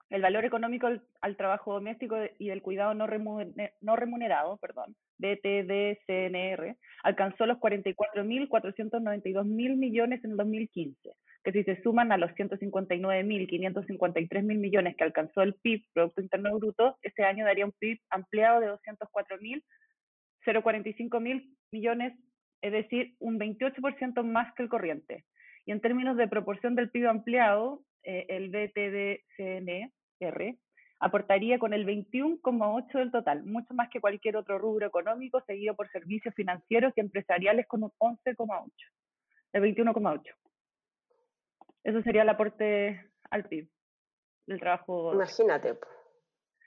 S6: el valor económico al, trabajo doméstico y del cuidado no, no remunerado, perdón, BTDCNR, alcanzó los 44.492 mil millones en el 2015 que si se suman a los 159.553 mil millones que alcanzó el PIB, Producto Interno Bruto, ese año daría un PIB ampliado de 204.045 mil millones, es decir, un 28% más que el corriente. Y en términos de proporción del PIB ampliado, eh, el BTD-CNR aportaría con el 21,8 del total, mucho más que cualquier otro rubro económico, seguido por servicios financieros y empresariales con un 11,8, el 21,8. Eso sería el aporte al PIB del trabajo.
S5: Imagínate.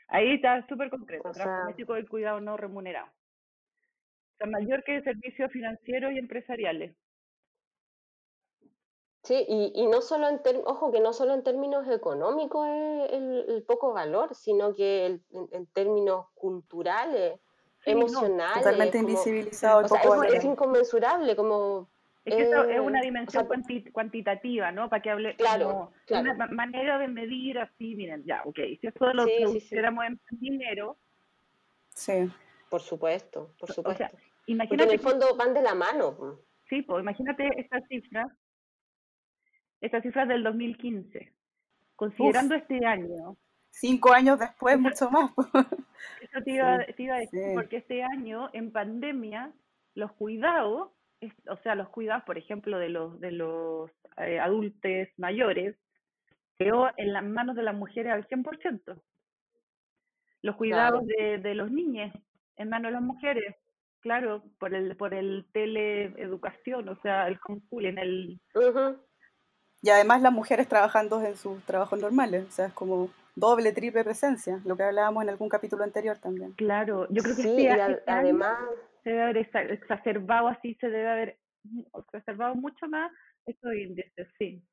S6: Ahí está súper concreto, trabajo doméstico del cuidado no remunerado. O sea, mayor que servicios financieros y empresariales.
S5: Sí, y, y no solo en ojo que no solo en términos económicos es el, poco valor, sino que en, términos culturales, emocionales.
S1: totalmente invisibilizado.
S5: o sea, es, inconmensurable, como
S6: Es que eso es una dimensión cuantitativa, ¿no? Para que hable
S5: claro,
S6: una manera de medir así, miren, ya, ok, si eso lo traduciéramos en dinero.
S5: Sí. Por supuesto, por supuesto. imagínate Porque en el fondo van de la mano.
S6: Sí, pues imagínate estas cifras, estas cifras del 2015, considerando este año.
S1: Cinco años después, mucho más.
S6: Eso te iba, te iba a decir, porque este año, en pandemia, los cuidados o sea, los cuidados, por ejemplo, de los, de los eh, adultos mayores, quedó en las manos de las mujeres al 100%. Los cuidados de, de los niños en manos de las mujeres, claro, por el, por el teleeducación, o sea, el en el...
S1: Y además las mujeres trabajando en sus trabajos normales, o sea, es como doble, triple presencia, lo que hablábamos en algún capítulo anterior también.
S6: Claro, yo creo que sí, este además se debe haber exacerbado así, se debe haber exacerbado mucho más estos índices, sí.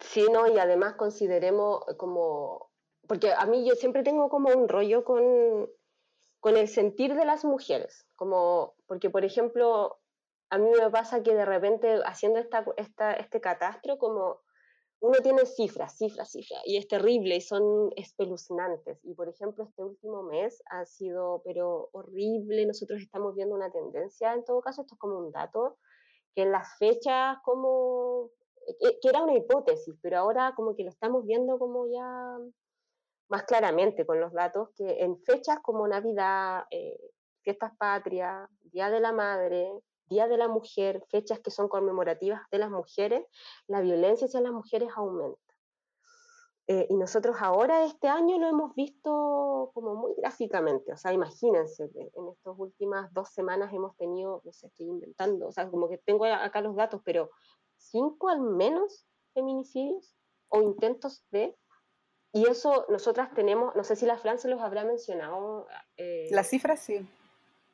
S5: Sí, no, y además consideremos como, porque a mí yo siempre tengo como un rollo con, con el sentir de las mujeres, como, porque por ejemplo, a mí me pasa que de repente haciendo esta, esta, este catastro, como uno tiene cifras, cifras, cifras, y es terrible y son espeluznantes. Y por ejemplo, este último mes ha sido, pero horrible. Nosotros estamos viendo una tendencia, en todo caso, esto es como un dato, que en las fechas como, que, era una hipótesis, pero ahora como que lo estamos viendo como ya más claramente con los datos, que en fechas como Navidad, eh, Fiestas Patrias, Día de la Madre, Día de la Mujer, fechas que son conmemorativas de las mujeres, la violencia hacia las mujeres aumenta. Eh, y nosotros ahora este año lo hemos visto como muy gráficamente, o sea, imagínense, en estas últimas dos semanas hemos tenido, no sé, estoy inventando, o sea, como que tengo acá los datos, pero cinco al menos feminicidios o intentos de, y eso nosotras tenemos, no sé si la Fran se los habrá mencionado.
S1: Eh, Las cifras sí.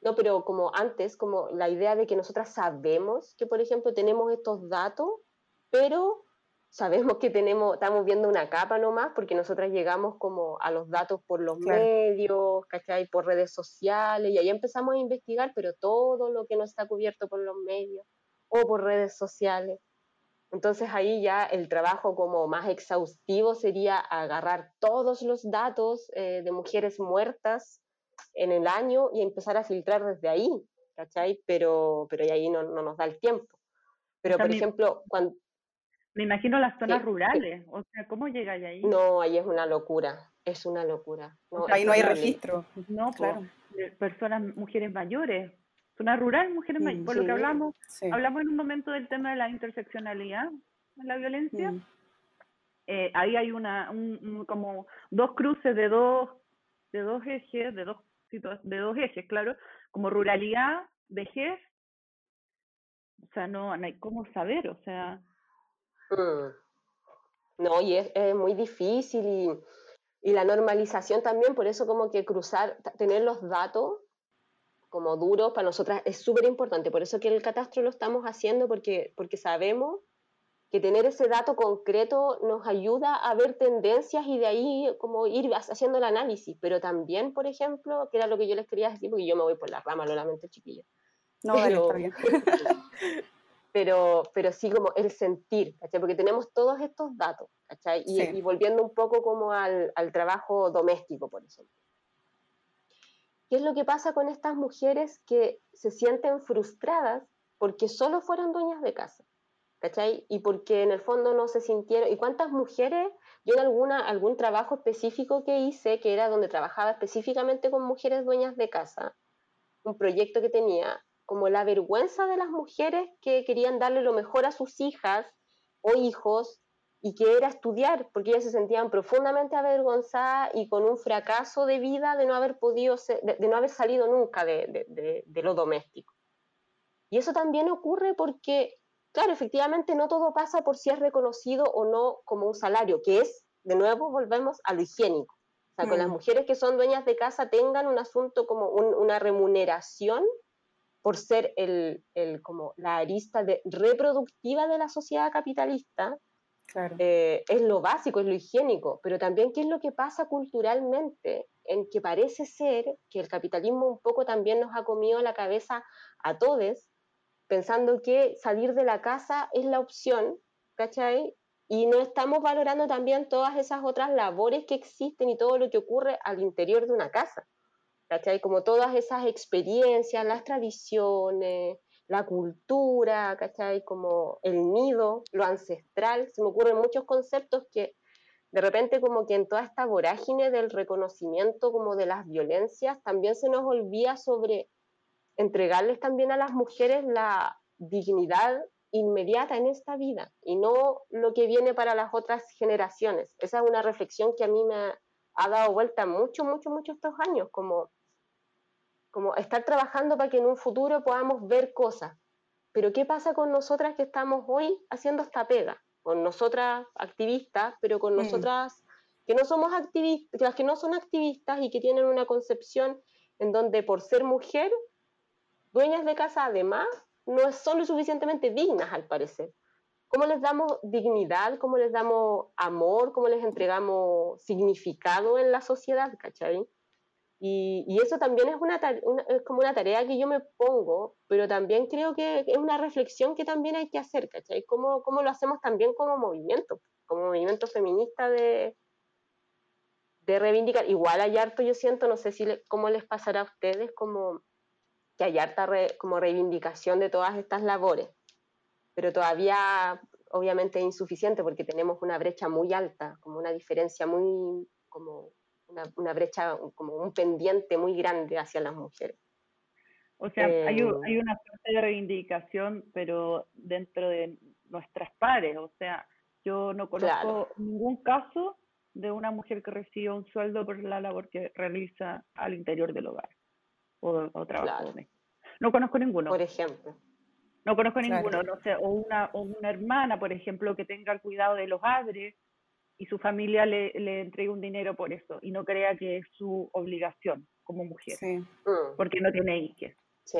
S5: No, pero como antes, como la idea de que nosotras sabemos que, por ejemplo, tenemos estos datos, pero sabemos que tenemos, estamos viendo una capa nomás, porque nosotras llegamos como a los datos por los medios, ¿cachai? Por redes sociales, y ahí empezamos a investigar, pero todo lo que no está cubierto por los medios o por redes sociales. Entonces ahí ya el trabajo como más exhaustivo sería agarrar todos los datos eh, de mujeres muertas en el año y empezar a filtrar desde ahí, ¿cachai? Pero, pero ahí no, no nos da el tiempo. Pero, por ejemplo, cuando...
S6: Me imagino las zonas rurales, o sea, ¿cómo llega ahí?
S5: No, ahí es una locura, es una locura.
S1: ahí no hay registro.
S6: No, claro. personas, mujeres mayores, zona rural, mujeres mayores, por lo que hablamos, hablamos en un momento del tema de la interseccionalidad en la violencia. Mm. Eh, ahí hay una, un, como dos cruces de dos, de dos ejes, de dos de dos ejes, claro, como ruralidad, vejez, o sea, no, hay cómo saber, o sea.
S5: Mm. No, y es, muy difícil y, y, la normalización también, por eso como que cruzar, tener los datos como duros para nosotras es súper importante, por eso que el catastro lo estamos haciendo porque, porque sabemos que tener ese dato concreto nos ayuda a ver tendencias y de ahí como ir haciendo el análisis. Pero también, por ejemplo, que era lo que yo les quería decir, porque yo me voy por la rama, lo lamento, chiquillo.
S1: No, pero, está bien.
S5: pero, pero sí como el sentir, ¿cachai? Porque tenemos todos estos datos, ¿cachai? Y, y volviendo un poco como al, al trabajo doméstico, por ejemplo. ¿Qué es lo que pasa con estas mujeres que se sienten frustradas porque solo fueron dueñas de casa? ¿Cachai? Y porque en el fondo no se sintieron, ¿y cuántas mujeres? Yo en alguna, algún trabajo específico que hice, que era donde trabajaba específicamente con mujeres dueñas de casa, un proyecto que tenía, como la vergüenza de las mujeres que querían darle lo mejor a sus hijas o hijos y que era estudiar, porque ellas se sentían profundamente avergonzadas y con un fracaso de vida de no haber podido, de, no haber salido nunca de, de lo doméstico. Y eso también ocurre porque claro, efectivamente no todo pasa por si es reconocido o no como un salario, que es, de nuevo, volvemos a lo higiénico. O sea, con las mm. mujeres que son dueñas de casa tengan un asunto como una remuneración por ser el, como la arista de, reproductiva de la sociedad capitalista, eh, es lo básico, es lo higiénico, pero también qué es lo que pasa culturalmente, en que parece ser que el capitalismo un poco también nos ha comido la cabeza a todos pensando que salir de la casa es la opción, ¿cachai? Y no estamos valorando también todas esas otras labores que existen y todo lo que ocurre al interior de una casa, ¿cachai? Como todas esas experiencias, las tradiciones, la cultura, ¿cachai? Como el nido, lo ancestral, se me ocurren muchos conceptos que de repente como que en toda esta vorágine del reconocimiento como de las violencias, también se nos olvida sobre entregarles también a las mujeres la dignidad inmediata en esta vida y no lo que viene para las otras generaciones. Esa es una reflexión que a mí me ha dado vuelta mucho, mucho, mucho estos años, como, como estar trabajando para que en un futuro podamos ver cosas. Pero ¿qué pasa con nosotras que estamos hoy haciendo esta pega? Con nosotras activistas, pero con mm. nosotras que no somos activistas, las que no son activistas y que tienen una concepción en donde por ser mujer, dueñas de casa además, no son lo suficientemente dignas, al parecer. ¿Cómo les damos dignidad? ¿Cómo les damos amor? ¿Cómo les entregamos significado en la sociedad? ¿Cachai? Y, y eso también es, una, es como una tarea que yo me pongo, pero también creo que es una reflexión que también hay que hacer, ¿cachai? ¿Cómo, cómo lo hacemos también como movimiento, como movimiento feminista de, de reivindicar? Igual hay harto, yo siento, no sé si cómo les pasará a ustedes, como que hay harta como reivindicación de todas estas labores, pero todavía obviamente insuficiente porque tenemos una brecha muy alta, como una diferencia muy, como una, brecha, como un pendiente muy grande hacia las mujeres.
S6: O sea, hay, eh, hay, una fuerte de reivindicación, pero dentro de nuestras pares, o sea, yo no conozco ningún caso de una mujer que reciba un sueldo por la labor que realiza al interior del hogar o, trabajo No conozco ninguno.
S5: Por ejemplo.
S6: No conozco ninguno, no sé, o una, o una hermana, por ejemplo, que tenga el cuidado de los padres y su familia le, le entregue un dinero por eso y no crea que es su obligación como mujer, mm. porque no tiene hijos.
S5: Sí.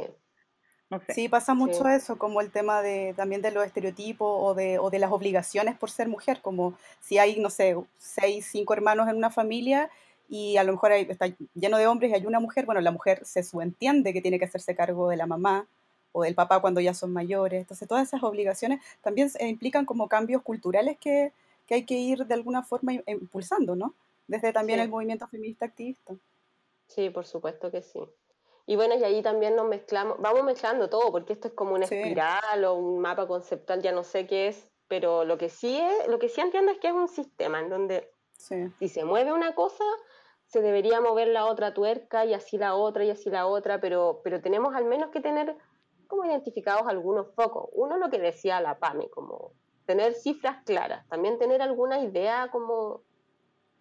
S1: No sé. Sí, pasa mucho eso, como el tema de también de los estereotipos o de, o de las obligaciones por ser mujer, como si hay, no sé, seis, cinco hermanos en una familia y a lo mejor está lleno de hombres y hay una mujer, bueno, la mujer se subentiende que tiene que hacerse cargo de la mamá o del papá cuando ya son mayores. Entonces, todas esas obligaciones también implican como cambios culturales que, que, hay que ir de alguna forma impulsando, ¿no? Desde también el movimiento feminista activista.
S5: Sí, por supuesto que sí. Y bueno, y ahí también nos mezclamos, vamos mezclando todo, porque esto es como una espiral o un mapa conceptual, ya no sé qué es, pero lo que sí es, lo que sí entiendo es que es un sistema en donde si se mueve una cosa, se debería mover la otra tuerca y así la otra y así la otra, pero, pero tenemos al menos que tener como identificados algunos focos. Uno lo que decía la PAME, como tener cifras claras, también tener alguna idea como,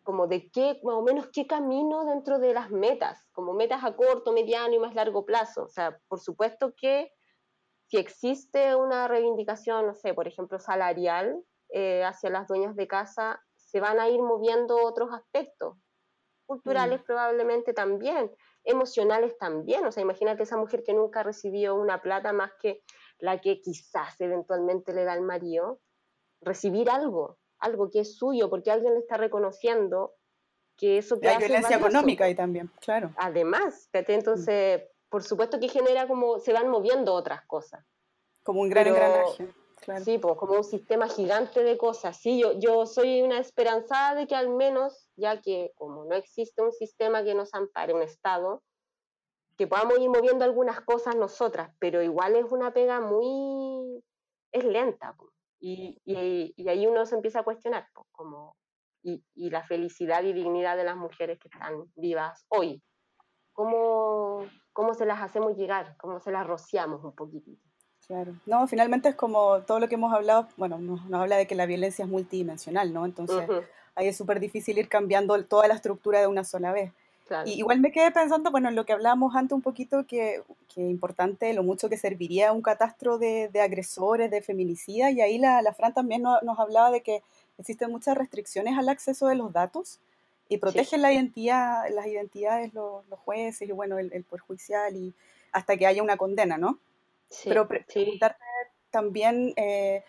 S5: como de qué, más o menos qué camino dentro de las metas, como metas a corto, mediano y más largo plazo. O sea, por supuesto que si existe una reivindicación, no sé, por ejemplo, salarial eh, hacia las dueñas de casa, se van a ir moviendo otros aspectos, culturales mm. probablemente también, emocionales también. O sea, imagínate esa mujer que nunca recibió una plata más que la que quizás eventualmente le da al marido, recibir algo, algo que es suyo, porque alguien le está reconociendo que eso que
S1: Hay violencia económica ahí también, claro.
S5: Además, entonces, por supuesto que genera como, se van moviendo otras cosas.
S1: Como un gran engranaje.
S5: Sí, pues como un sistema gigante de cosas. Sí, yo, yo soy una esperanzada de que al menos, ya que como no existe un sistema que nos ampare, un Estado, que podamos ir moviendo algunas cosas nosotras, pero igual es una pega muy, es lenta. Y, y, y, ahí uno se empieza a cuestionar, pues, como, y, y, la felicidad y dignidad de las mujeres que están vivas hoy. ¿Cómo, ¿Cómo se las hacemos llegar? ¿Cómo se las rociamos un poquitito?
S1: Claro. No, finalmente es como todo lo que hemos hablado, bueno, nos, habla de que la violencia es multidimensional, ¿no? Entonces, ahí es súper difícil ir cambiando toda la estructura de una sola vez. Y igual me quedé pensando, bueno, en lo que hablábamos antes un poquito, que, que importante lo mucho que serviría un catastro de, de agresores, de feminicidas, y ahí la, la Fran también nos hablaba de que existen muchas restricciones al acceso de los datos y protegen la identidad, las identidades los, los jueces y bueno, el, el Poder Judicial y hasta que haya una condena, ¿no? Pero preguntarte también eh,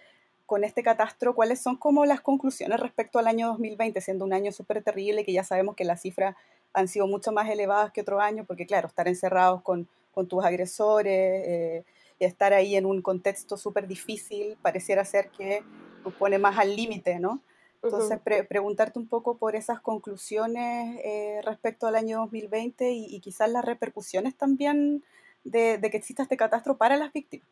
S1: con este catastro, ¿cuáles son como las conclusiones respecto al año 2020, siendo un año súper terrible, que ya sabemos que las cifras han sido mucho más elevadas que otro año, porque claro, estar encerrados con, con tus agresores, eh, estar ahí en un contexto súper difícil pareciera ser que nos pone más al límite, ¿no? Entonces, preguntarte un poco por esas conclusiones eh, respecto al año 2020 y, y, quizás las repercusiones también de, de, que exista este catastro para las víctimas.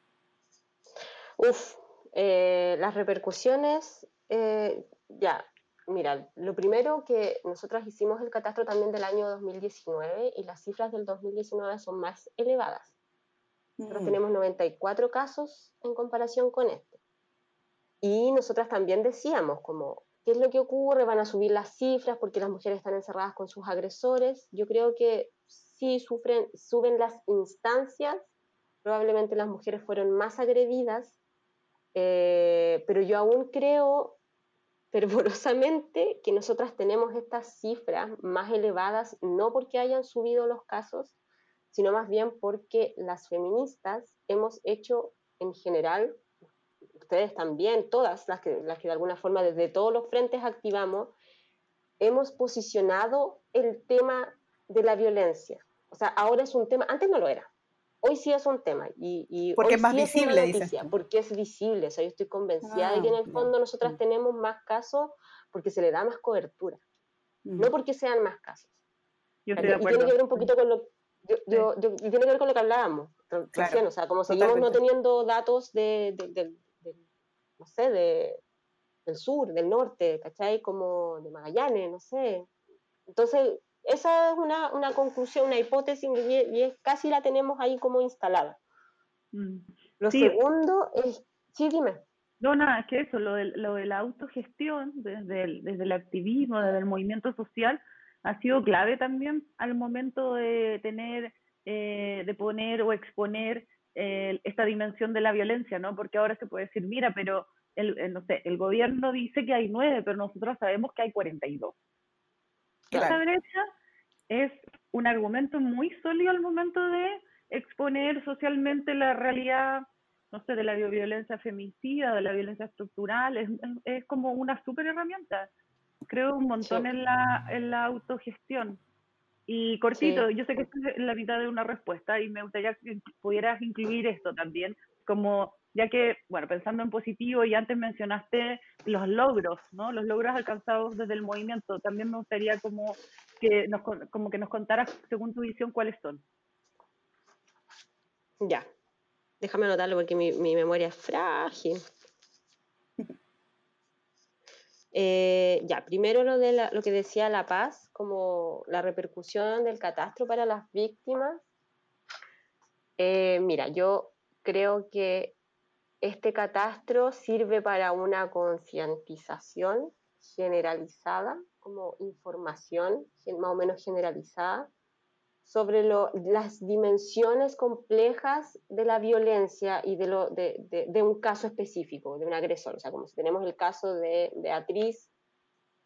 S5: Uf, eh, las repercusiones, eh, ya, mira, lo primero que nosotros hicimos el catastro también del año 2019 y las cifras del 2019 son más elevadas. Nosotros mm. tenemos 94 casos en comparación con este. Y nosotras también decíamos, como, ¿qué es lo que ocurre? Van a subir las cifras porque las mujeres están encerradas con sus agresores. Yo creo que sí sufren, suben las instancias, probablemente las mujeres fueron más agredidas, eh, pero yo aún creo fervorosamente que nosotras tenemos estas cifras más elevadas, no porque hayan subido los casos, sino más bien porque las feministas hemos hecho en general, ustedes también, todas las que, las que de alguna forma desde todos los frentes activamos, hemos posicionado el tema de la violencia. O sea, ahora es un tema, antes no lo era, hoy sí es un tema. Y,
S1: porque
S5: es
S1: más visible, dice.
S5: Porque es visible, o sea, yo estoy convencida de que en el ah, fondo nosotras mm. tenemos más casos porque se le da más cobertura, no mm. porque sean más casos.
S6: Yo estoy de acuerdo.
S5: Y tiene que ver un poquito con lo, yo, yo, tiene que ver con lo que hablábamos o sea, como seguimos no teniendo datos de, de, no sé, de, del sur, del norte, ¿cachai? Como de Magallanes, no sé. Entonces, esa es una, una conclusión, una hipótesis y, es, casi la tenemos ahí como instalada. Mm. Lo segundo es, sí, dime.
S6: No, nada, es que eso, lo de, lo de la autogestión desde el, desde el activismo, desde el movimiento social, ha sido clave también al momento de tener, eh, de poner o exponer eh, esta dimensión de la violencia, ¿no? Porque ahora se puede decir, mira, pero el, no sé, el gobierno dice que hay nueve, pero nosotros sabemos que hay 42. Claro. Esa brecha es un argumento muy sólido al momento de exponer socialmente la realidad, no sé, de la violencia femicida, de la violencia estructural, es, es como una súper herramienta. Creo un montón en, la, en la autogestión. Y cortito, yo sé que esto es la mitad de una respuesta y me gustaría que pudieras incluir esto también, como ya que, bueno, pensando en positivo y antes mencionaste los logros, ¿no? Los logros alcanzados desde el movimiento, también me gustaría como que nos, como que nos contaras, según tu visión, cuáles son.
S5: Ya, déjame anotarlo porque mi, memoria es frágil. Eh, ya, primero lo de lo que decía La Paz, como la repercusión del catastro para las víctimas. Eh, mira, yo creo que este catastro sirve para una concientización generalizada como información más o menos generalizada sobre las dimensiones complejas de la violencia y de, lo, de, un caso específico, de un agresor. O sea, como si tenemos el caso de Beatriz,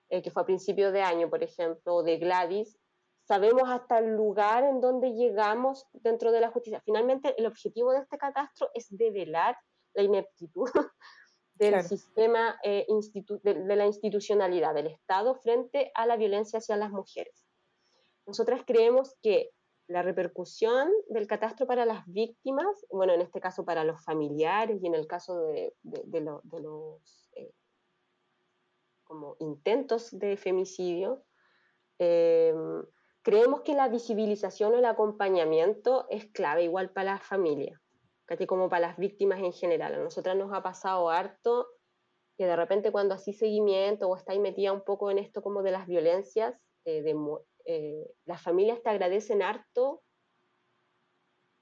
S5: eh, que fue a principio de año, por ejemplo, o de Gladys, sabemos hasta el lugar en donde llegamos dentro de la justicia. Finalmente, el objetivo de este catastro es develar la ineptitud del sistema eh, de, la institucionalidad del Estado frente a la violencia hacia las mujeres. Nosotras creemos que la repercusión del catastro para las víctimas, bueno, en este caso para los familiares y en el caso de, los eh, como intentos de femicidio, eh, creemos que la visibilización o el acompañamiento es clave igual para la familia como para las víctimas en general. A nosotras nos ha pasado harto que de repente cuando así seguimiento o está ahí metida un poco en esto como de las violencias, eh, de, eh, las familias te agradecen harto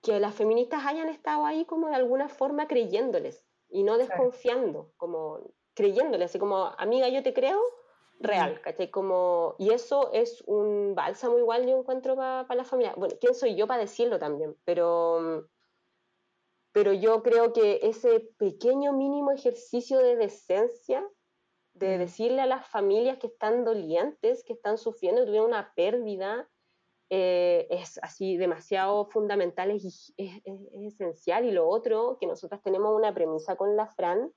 S5: que las feministas hayan estado ahí como de alguna forma creyéndoles y no desconfiando, como creyéndoles, así como, amiga, yo te creo, real, ¿cachai? Como, y eso es un bálsamo igual yo encuentro para la familia. Bueno, ¿quién soy yo para decirlo también? Pero pero yo creo que ese pequeño mínimo ejercicio de decencia, de mm. decirle a las familias que están dolientes, que están sufriendo, que tuvieron una pérdida, eh, es así demasiado fundamental, es, es, esencial. Y lo otro, que nosotras tenemos una premisa con la Fran,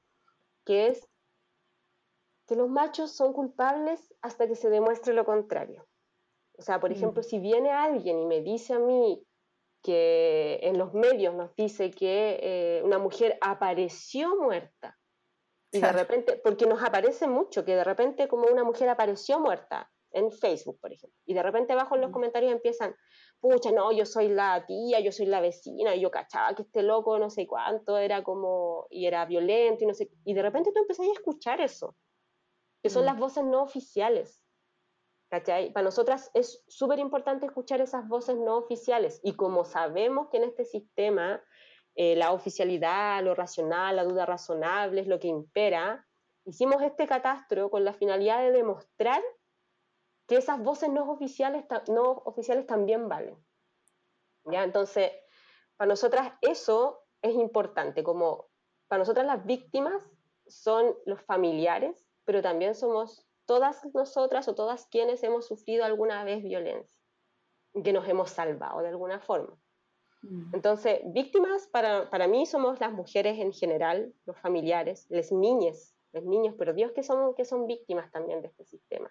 S5: que es que los machos son culpables hasta que se demuestre lo contrario. O sea, por mm. ejemplo, si viene alguien y me dice a mí que en los medios nos dice que eh, una mujer apareció muerta. Y de repente, porque nos aparece mucho, que de repente como una mujer apareció muerta en Facebook, por ejemplo. Y de repente abajo en los mm. comentarios empiezan, pucha, no, yo soy la tía, yo soy la vecina, y yo cachaba que este loco no sé cuánto era como, y era violento, y no sé, y de repente tú empezás a escuchar eso, que son mm. las voces no oficiales. ¿Cachai? Para nosotras es súper importante escuchar esas voces no oficiales, y como sabemos que en este sistema eh, la oficialidad, lo racional, la duda razonable es lo que impera, hicimos este catastro con la finalidad de demostrar que esas voces no oficiales, no oficiales también valen. ¿Ya? Entonces, para nosotras eso es importante, como para nosotras las víctimas son los familiares, pero también somos todas nosotras o todas quienes hemos sufrido alguna vez violencia, que nos hemos salvado de alguna forma. Mm. Entonces, víctimas para, para, mí somos las mujeres en general, los familiares, las niñas, los niños, pero Dios que son, que son víctimas también de este sistema.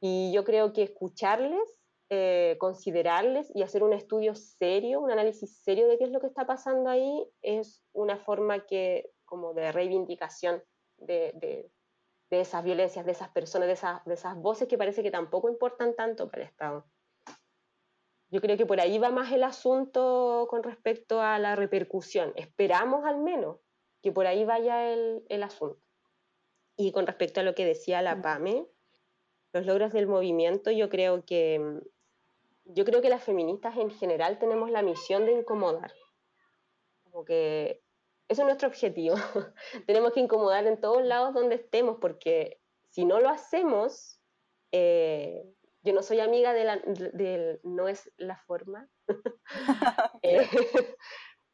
S5: Y yo creo que escucharles, eh, considerarles y hacer un estudio serio, un análisis serio de qué es lo que está pasando ahí, es una forma que, como de reivindicación de, de, de esas violencias, de esas personas, de, esas, de esas voces que parece que tampoco importan tanto para el Estado. Yo creo que por ahí va más el asunto con respecto a la repercusión. Esperamos al menos que por ahí vaya el, el asunto. Y con respecto a lo que decía la mm. PAME, los logros del movimiento, yo creo que yo creo que las feministas en general tenemos la misión de incomodar. Como que eso es nuestro objetivo. tenemos que incomodar en todos lados donde estemos, porque si no lo hacemos, eh, yo no soy amiga de la, no es la forma. Eh,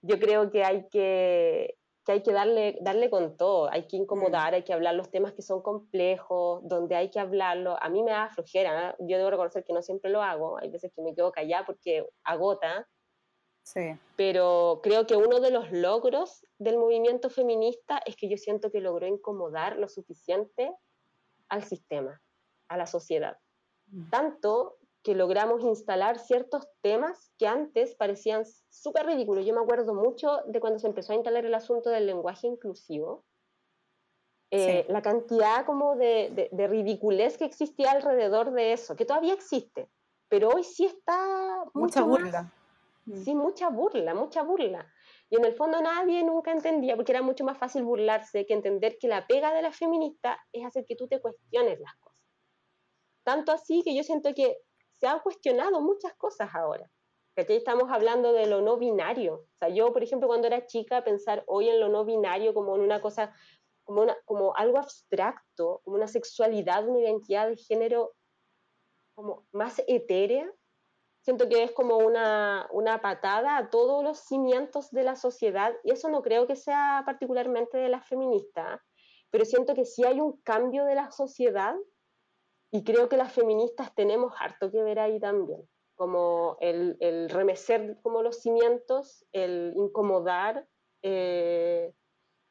S5: yo creo que hay que, que hay que darle, darle con todo, hay que incomodar, hay que hablar los temas que son complejos, donde hay que hablarlo. A mí me da flojera, ¿eh? yo debo reconocer que no siempre lo hago, hay veces que me quedo callada porque agota. Sí. Pero creo que uno de los logros del movimiento feminista es que yo siento que logró incomodar lo suficiente al sistema, a la sociedad. Tanto que logramos instalar ciertos temas que antes parecían súper ridículos. Yo me acuerdo mucho de cuando se empezó a instalar el asunto del lenguaje inclusivo. Eh, la cantidad como de, de, ridiculez que existía alrededor de eso, que todavía existe, pero hoy sí está...
S1: Mucha burla.
S5: Mm. Sí, mucha burla, mucha burla. Y en el fondo nadie nunca entendía, porque era mucho más fácil burlarse que entender que la pega de la feminista es hacer que tú te cuestiones las cosas. Tanto así que yo siento que se han cuestionado muchas cosas ahora. Aquí estamos hablando de lo no binario. O sea, yo, por ejemplo, cuando era chica, pensar hoy en lo no binario como en una cosa, como, una, como algo abstracto, como una sexualidad, una identidad de género como más etérea, siento que es como una, una patada a todos los cimientos de la sociedad, y eso no creo que sea particularmente de las feministas, pero siento que sí hay un cambio de la sociedad y creo que las feministas tenemos harto que ver ahí también, como el, el remecer como los cimientos, el incomodar, eh,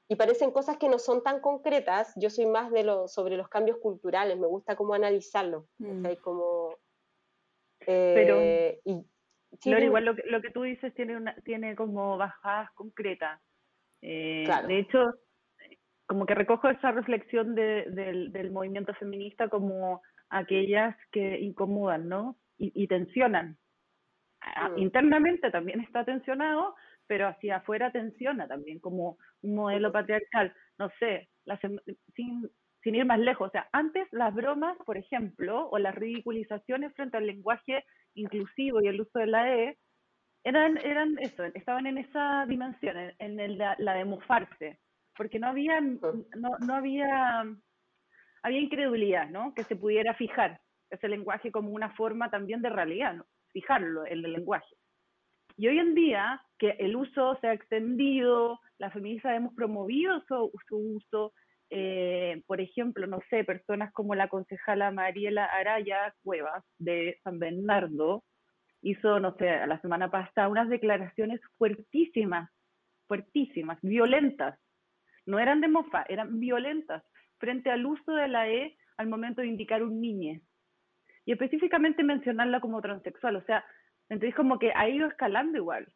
S5: y parecen cosas que no son tan concretas. Yo soy más de lo, sobre los cambios culturales, me gusta como analizarlo, mm. como...
S6: Eh, Pero, y, igual lo que, lo que tú dices tiene, una, tiene como bajadas concretas. Eh, de hecho, como que recojo esa reflexión de, del, del movimiento feminista como aquellas que incomodan, ¿no? Y, tensionan. Ah, mm. Internamente también está tensionado, pero hacia afuera tensiona también, como un modelo patriarcal. No sé, sin, sin ir más lejos, o sea, antes las bromas, por ejemplo, o las ridiculizaciones frente al lenguaje inclusivo y el uso de la E, eran, eran eso, estaban en esa dimensión, en, el, la, la, de mofarse, porque no había, no, no había había incredulidad, ¿no? Que se pudiera fijar ese lenguaje como una forma también de realidad, ¿no? fijarlo, el, el lenguaje. Y hoy en día, que el uso se ha extendido, las feministas hemos promovido su, su uso, eh, por ejemplo, no sé, personas como la concejala Mariela Araya Cuevas de San Bernardo, hizo, no sé, la semana pasada unas declaraciones fuertísimas, fuertísimas, violentas. No eran de mofa, eran violentas frente al uso de la E al momento de indicar un niñe. Y específicamente mencionarla como transexual. O sea, Entonces como que ha ido escalando igual,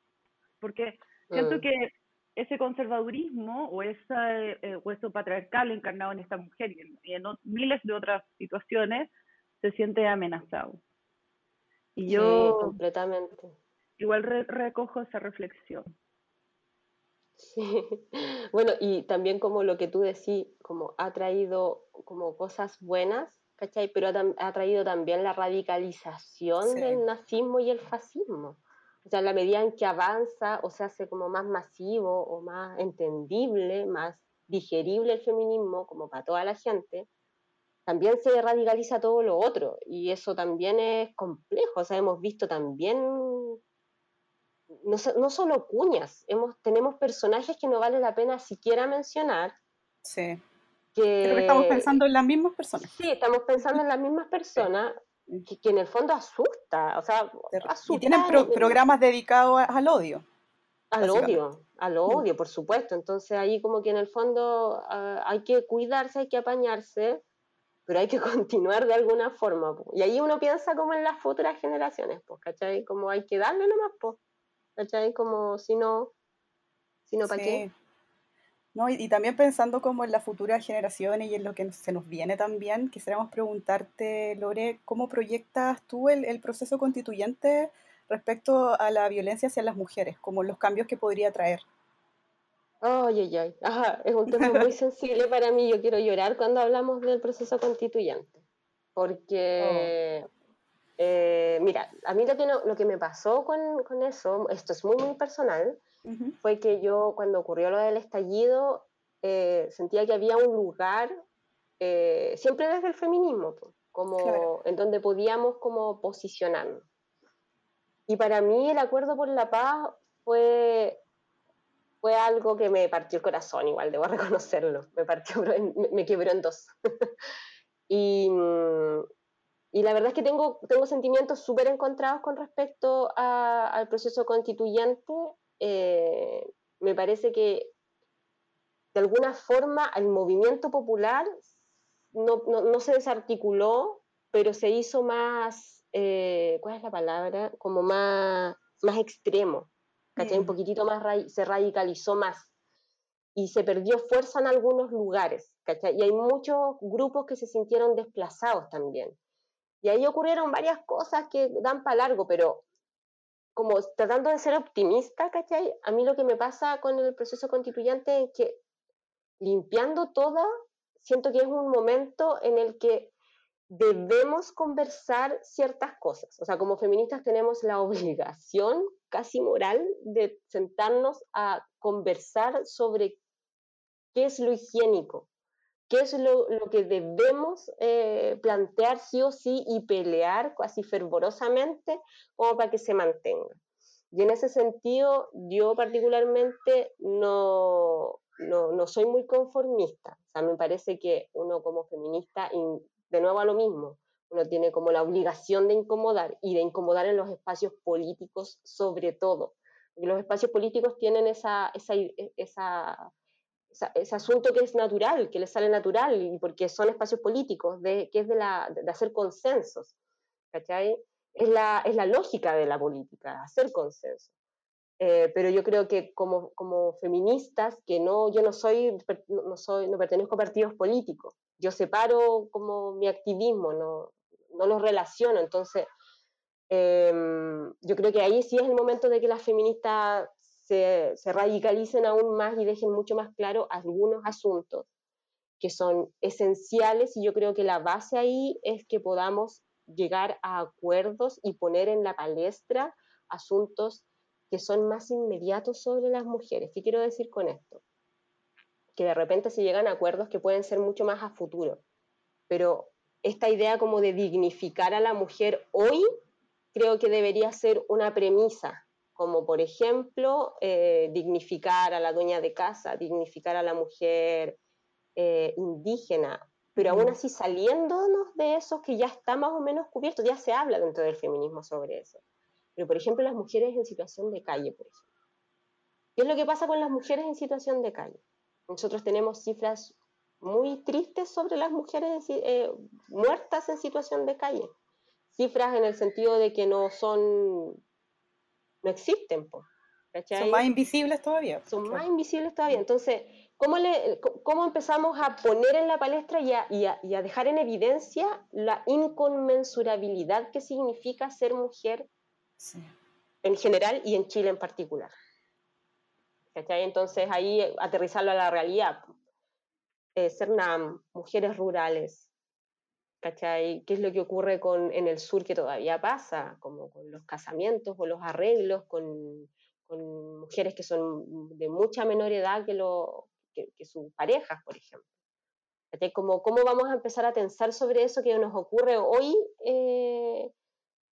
S6: porque siento que ese conservadurismo o, esa, eh, o eso patriarcal encarnado en esta mujer y en, y en miles de otras situaciones se siente amenazado. Y
S5: Sí,
S6: yo
S5: completamente.
S6: igual re- recojo esa reflexión.
S5: Sí. Bueno, y también como lo que tú decís, como ha traído como cosas buenas, ¿cachai? Pero ha, traído también la radicalización
S1: Sí.
S5: del nazismo y el fascismo. O sea, en la medida en que avanza o se hace como más masivo o más entendible, más digerible el feminismo, como para toda la gente, también se radicaliza todo lo otro. Y eso también es complejo. O sea, hemos visto también no, no solo cuñas, hemos, tenemos personajes que no vale la pena siquiera mencionar.
S1: Sí.
S5: Que,
S1: Creo que estamos pensando en las mismas personas.
S5: Sí, estamos pensando en las mismas personas que, que en el fondo asusta, o sea,
S1: Y
S5: asusta
S1: tienen pro- programas dedicados al odio.
S5: al odio, al
S1: Mm.
S5: odio, por supuesto. Entonces ahí como que en el fondo ah, hay que cuidarse, hay que apañarse, pero hay que continuar de alguna forma. po. Y ahí uno piensa como en las futuras generaciones, pues, ¿cachai? Como hay que darle nomás, pues, ¿cachai? Como si no, si no, ¿para qué?
S1: No, y, y también pensando como en las futuras generaciones y en lo que se nos viene también, quisiéramos preguntarte, Lore, ¿cómo proyectas tú el, el proceso constituyente respecto a la violencia hacia las mujeres, como los cambios que podría traer?
S5: Ay, ay, ay. Ajá, es un tema muy sensible para mí. Yo quiero llorar cuando hablamos del proceso constituyente. Porque, eh, mira, a mí lo que, no- lo que me pasó con, con eso, esto es muy, muy personal,
S1: Ujú.
S5: fue que yo cuando ocurrió lo del estallido eh, sentía que había un lugar, eh, siempre desde el feminismo, como
S1: Claro.
S5: en donde podíamos como posicionarnos. Y para mí el acuerdo por la paz fue, fue algo que me partió el corazón, igual debo reconocerlo, me, partió, me- me quebró en dos. y, mm, y la verdad es que tengo, tengo sentimientos súper encontrados con respecto a- al proceso constituyente. Eh, me parece que de alguna forma el movimiento popular no, no- no se desarticuló, pero se hizo más, eh, ¿cuál es la palabra? Como más, más extremo, ¿cachai? Un poquitito más, ra- se radicalizó más y se perdió fuerza en algunos lugares, ¿cachai? Y hay muchos grupos que se sintieron desplazados también. Y ahí ocurrieron varias cosas que dan para largo, pero como tratando de ser optimista, ¿cachai? A mí lo que me pasa con el proceso constituyente es que limpiando toda, siento que es un momento en el que debemos conversar ciertas cosas. O sea, como feministas tenemos la obligación casi moral de sentarnos a conversar sobre qué es lo higiénico, qué es lo, lo que debemos eh, plantear sí o sí y pelear casi fervorosamente como para que se mantenga. Y en ese sentido, yo particularmente no, no, no soy muy conformista. O sea, me parece que uno como feminista, in- de nuevo a lo mismo, uno tiene como la obligación de incomodar y de incomodar en los espacios políticos sobre todo. Los espacios políticos tienen esa, esa, esa- ese asunto que es natural, que les sale natural, y porque son espacios políticos, de, que es de, la, de hacer consensos. ¿Cachai? Es la, es la lógica de la política, hacer consenso. Eh, pero yo creo que como, como feministas, que no, yo no soy, no soy, no pertenezco a partidos políticos, yo separo como mi activismo, no, no los relaciono, entonces em, yo creo que ahí sí es el momento de que las feministas se, se radicalicen aún más y dejen mucho más claro algunos asuntos que son esenciales y yo creo que la base ahí es que podamos llegar a acuerdos y poner en la palestra asuntos que son más inmediatos sobre las mujeres. ¿Qué quiero decir con esto? Que de repente se llegan a acuerdos que pueden ser mucho más a futuro, pero esta idea como de dignificar a la mujer hoy creo que debería ser una premisa, como por ejemplo eh, dignificar a la dueña de casa, dignificar a la mujer eh, indígena, pero aún así saliéndonos de eso que ya está más o menos cubierto, ya se habla dentro del feminismo sobre eso. Pero por ejemplo las mujeres en situación de calle, por ejemplo. ¿Qué es lo que pasa con las mujeres en situación de calle? Nosotros tenemos cifras muy tristes sobre las mujeres eh, muertas en situación de calle. Cifras en el sentido de que no son no existen.
S7: Son más invisibles todavía.
S5: Son más invisibles todavía. Entonces, ¿cómo, le, ¿cómo empezamos a poner en la palestra y a, y, a, dejar en evidencia la inconmensurabilidad que significa ser mujer en general y en Chile en particular? Entonces, ahí aterrizarlo a la realidad. Eh, Cernam, mujeres rurales, ¿cachai? ¿Qué es lo que ocurre con, en el sur que todavía pasa? Como con los casamientos o los arreglos, con, con mujeres que son de mucha menor edad que, lo, que, sus parejas, por ejemplo. Como, ¿Cómo vamos a empezar a pensar sobre eso que nos ocurre hoy, eh,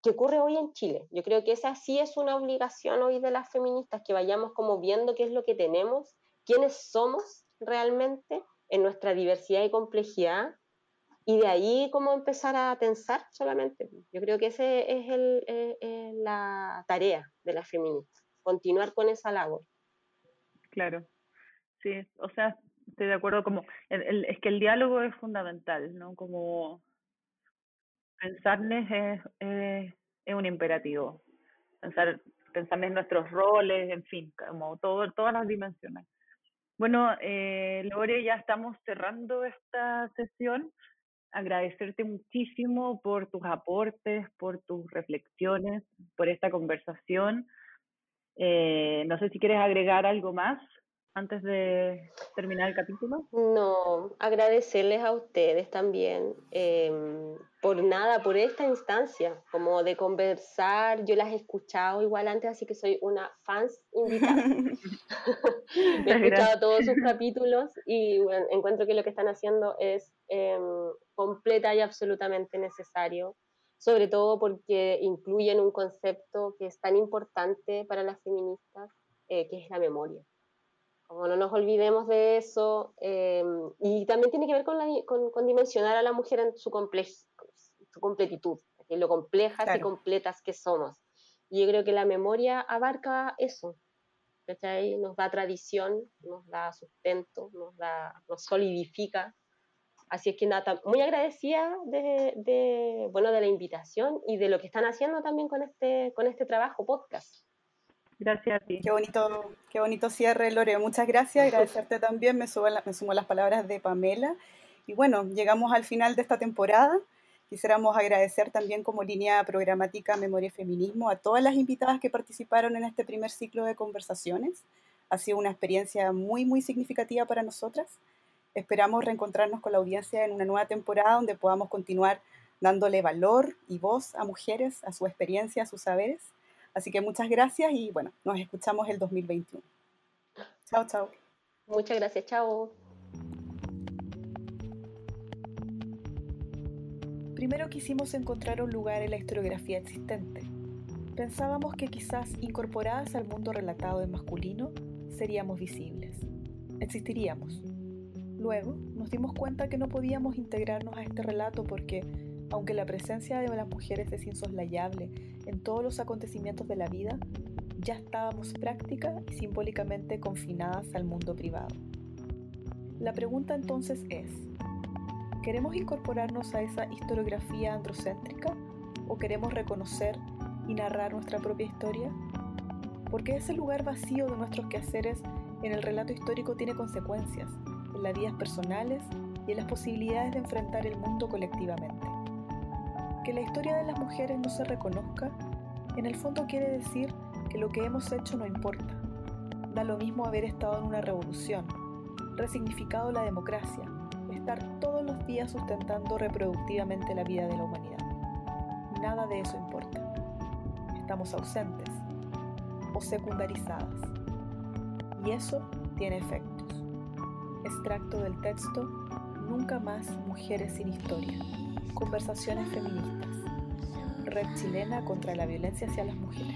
S5: que ocurre hoy en Chile? Yo creo que esa sí es una obligación hoy de las feministas, que vayamos como viendo qué es lo que tenemos, quiénes somos realmente en nuestra diversidad y complejidad, y de ahí cómo empezar a pensar solamente. Yo creo que esa es el, eh, eh, la tarea de las feministas, continuar con esa labor.
S6: Claro, sí, o sea, estoy de acuerdo, como es que el diálogo es fundamental, ¿no? Como pensarles es, es, un imperativo, pensar, pensar en nuestros roles, en fin, como todo, todas las dimensiones. Bueno, eh, Lore, ya estamos cerrando esta sesión agradecerte muchísimo por tus aportes, por tus reflexiones, por esta conversación. Eh, no sé si quieres agregar algo más antes de terminar el capítulo?
S5: No, agradecerles a ustedes también em, por nada, por esta instancia, como de conversar. Yo las he escuchado igual antes, así que soy una fans invitada. he escuchado todos sus capítulos y encuentro que lo que están haciendo es em, completa y absolutamente necesario, sobre todo porque incluyen un concepto que es tan importante para las feministas, eh, que es la memoria como no nos olvidemos de eso, em, y también tiene que ver con, la, con, dimensionar a la mujer en su, su completitud, en lo complejas y completas que somos. Y yo creo que la memoria abarca eso, Nos da tradición, nos da sustento, nos, da, nos solidifica. Así es que nada, muy agradecida de, de, bueno, de la invitación y de lo que están haciendo también con este, con este trabajo podcast.
S6: Gracias a ti.
S7: Qué bonito, qué bonito cierre, Lore. Muchas gracias. Agradecerte también. Me sumo, me sumo a las palabras de Pamela. Y bueno, llegamos al final de esta temporada. Quisiéramos agradecer también como línea programática Memoria y Feminismo a todas las invitadas que participaron en este primer ciclo de conversaciones. Ha sido una experiencia muy, muy significativa para nosotras. Esperamos reencontrarnos con la audiencia en una nueva temporada donde podamos continuar dándole valor y voz a mujeres, a su experiencia, a sus saberes. Así que muchas gracias y bueno, nos escuchamos el 2021. Chao, chao.
S5: Muchas gracias, chao.
S7: Primero quisimos encontrar un lugar en la historiografía existente. Pensábamos que quizás incorporadas al mundo relatado en masculino, seríamos visibles. Existiríamos. Luego nos dimos cuenta que no podíamos integrarnos a este relato porque aunque la presencia de las mujeres es insoslayable en todos los acontecimientos de la vida, ya estábamos práctica y simbólicamente confinadas al mundo privado. La pregunta entonces es, ¿queremos incorporarnos a esa historiografía androcéntrica o queremos reconocer y narrar nuestra propia historia? Porque ese lugar vacío de nuestros quehaceres en el relato histórico tiene consecuencias en las vidas personales y en las posibilidades de enfrentar el mundo colectivamente que la historia de las mujeres no se reconozca, en el fondo quiere decir que lo que hemos hecho no importa. Da lo mismo haber estado en una revolución, resignificado la democracia, estar todos los días sustentando reproductivamente la vida de la humanidad. Nada de eso importa. Estamos ausentes o secundarizadas. Y eso tiene efectos. Extracto del texto Nunca más mujeres sin historia. Conversaciones feministas. Red chilena contra la violencia hacia las mujeres.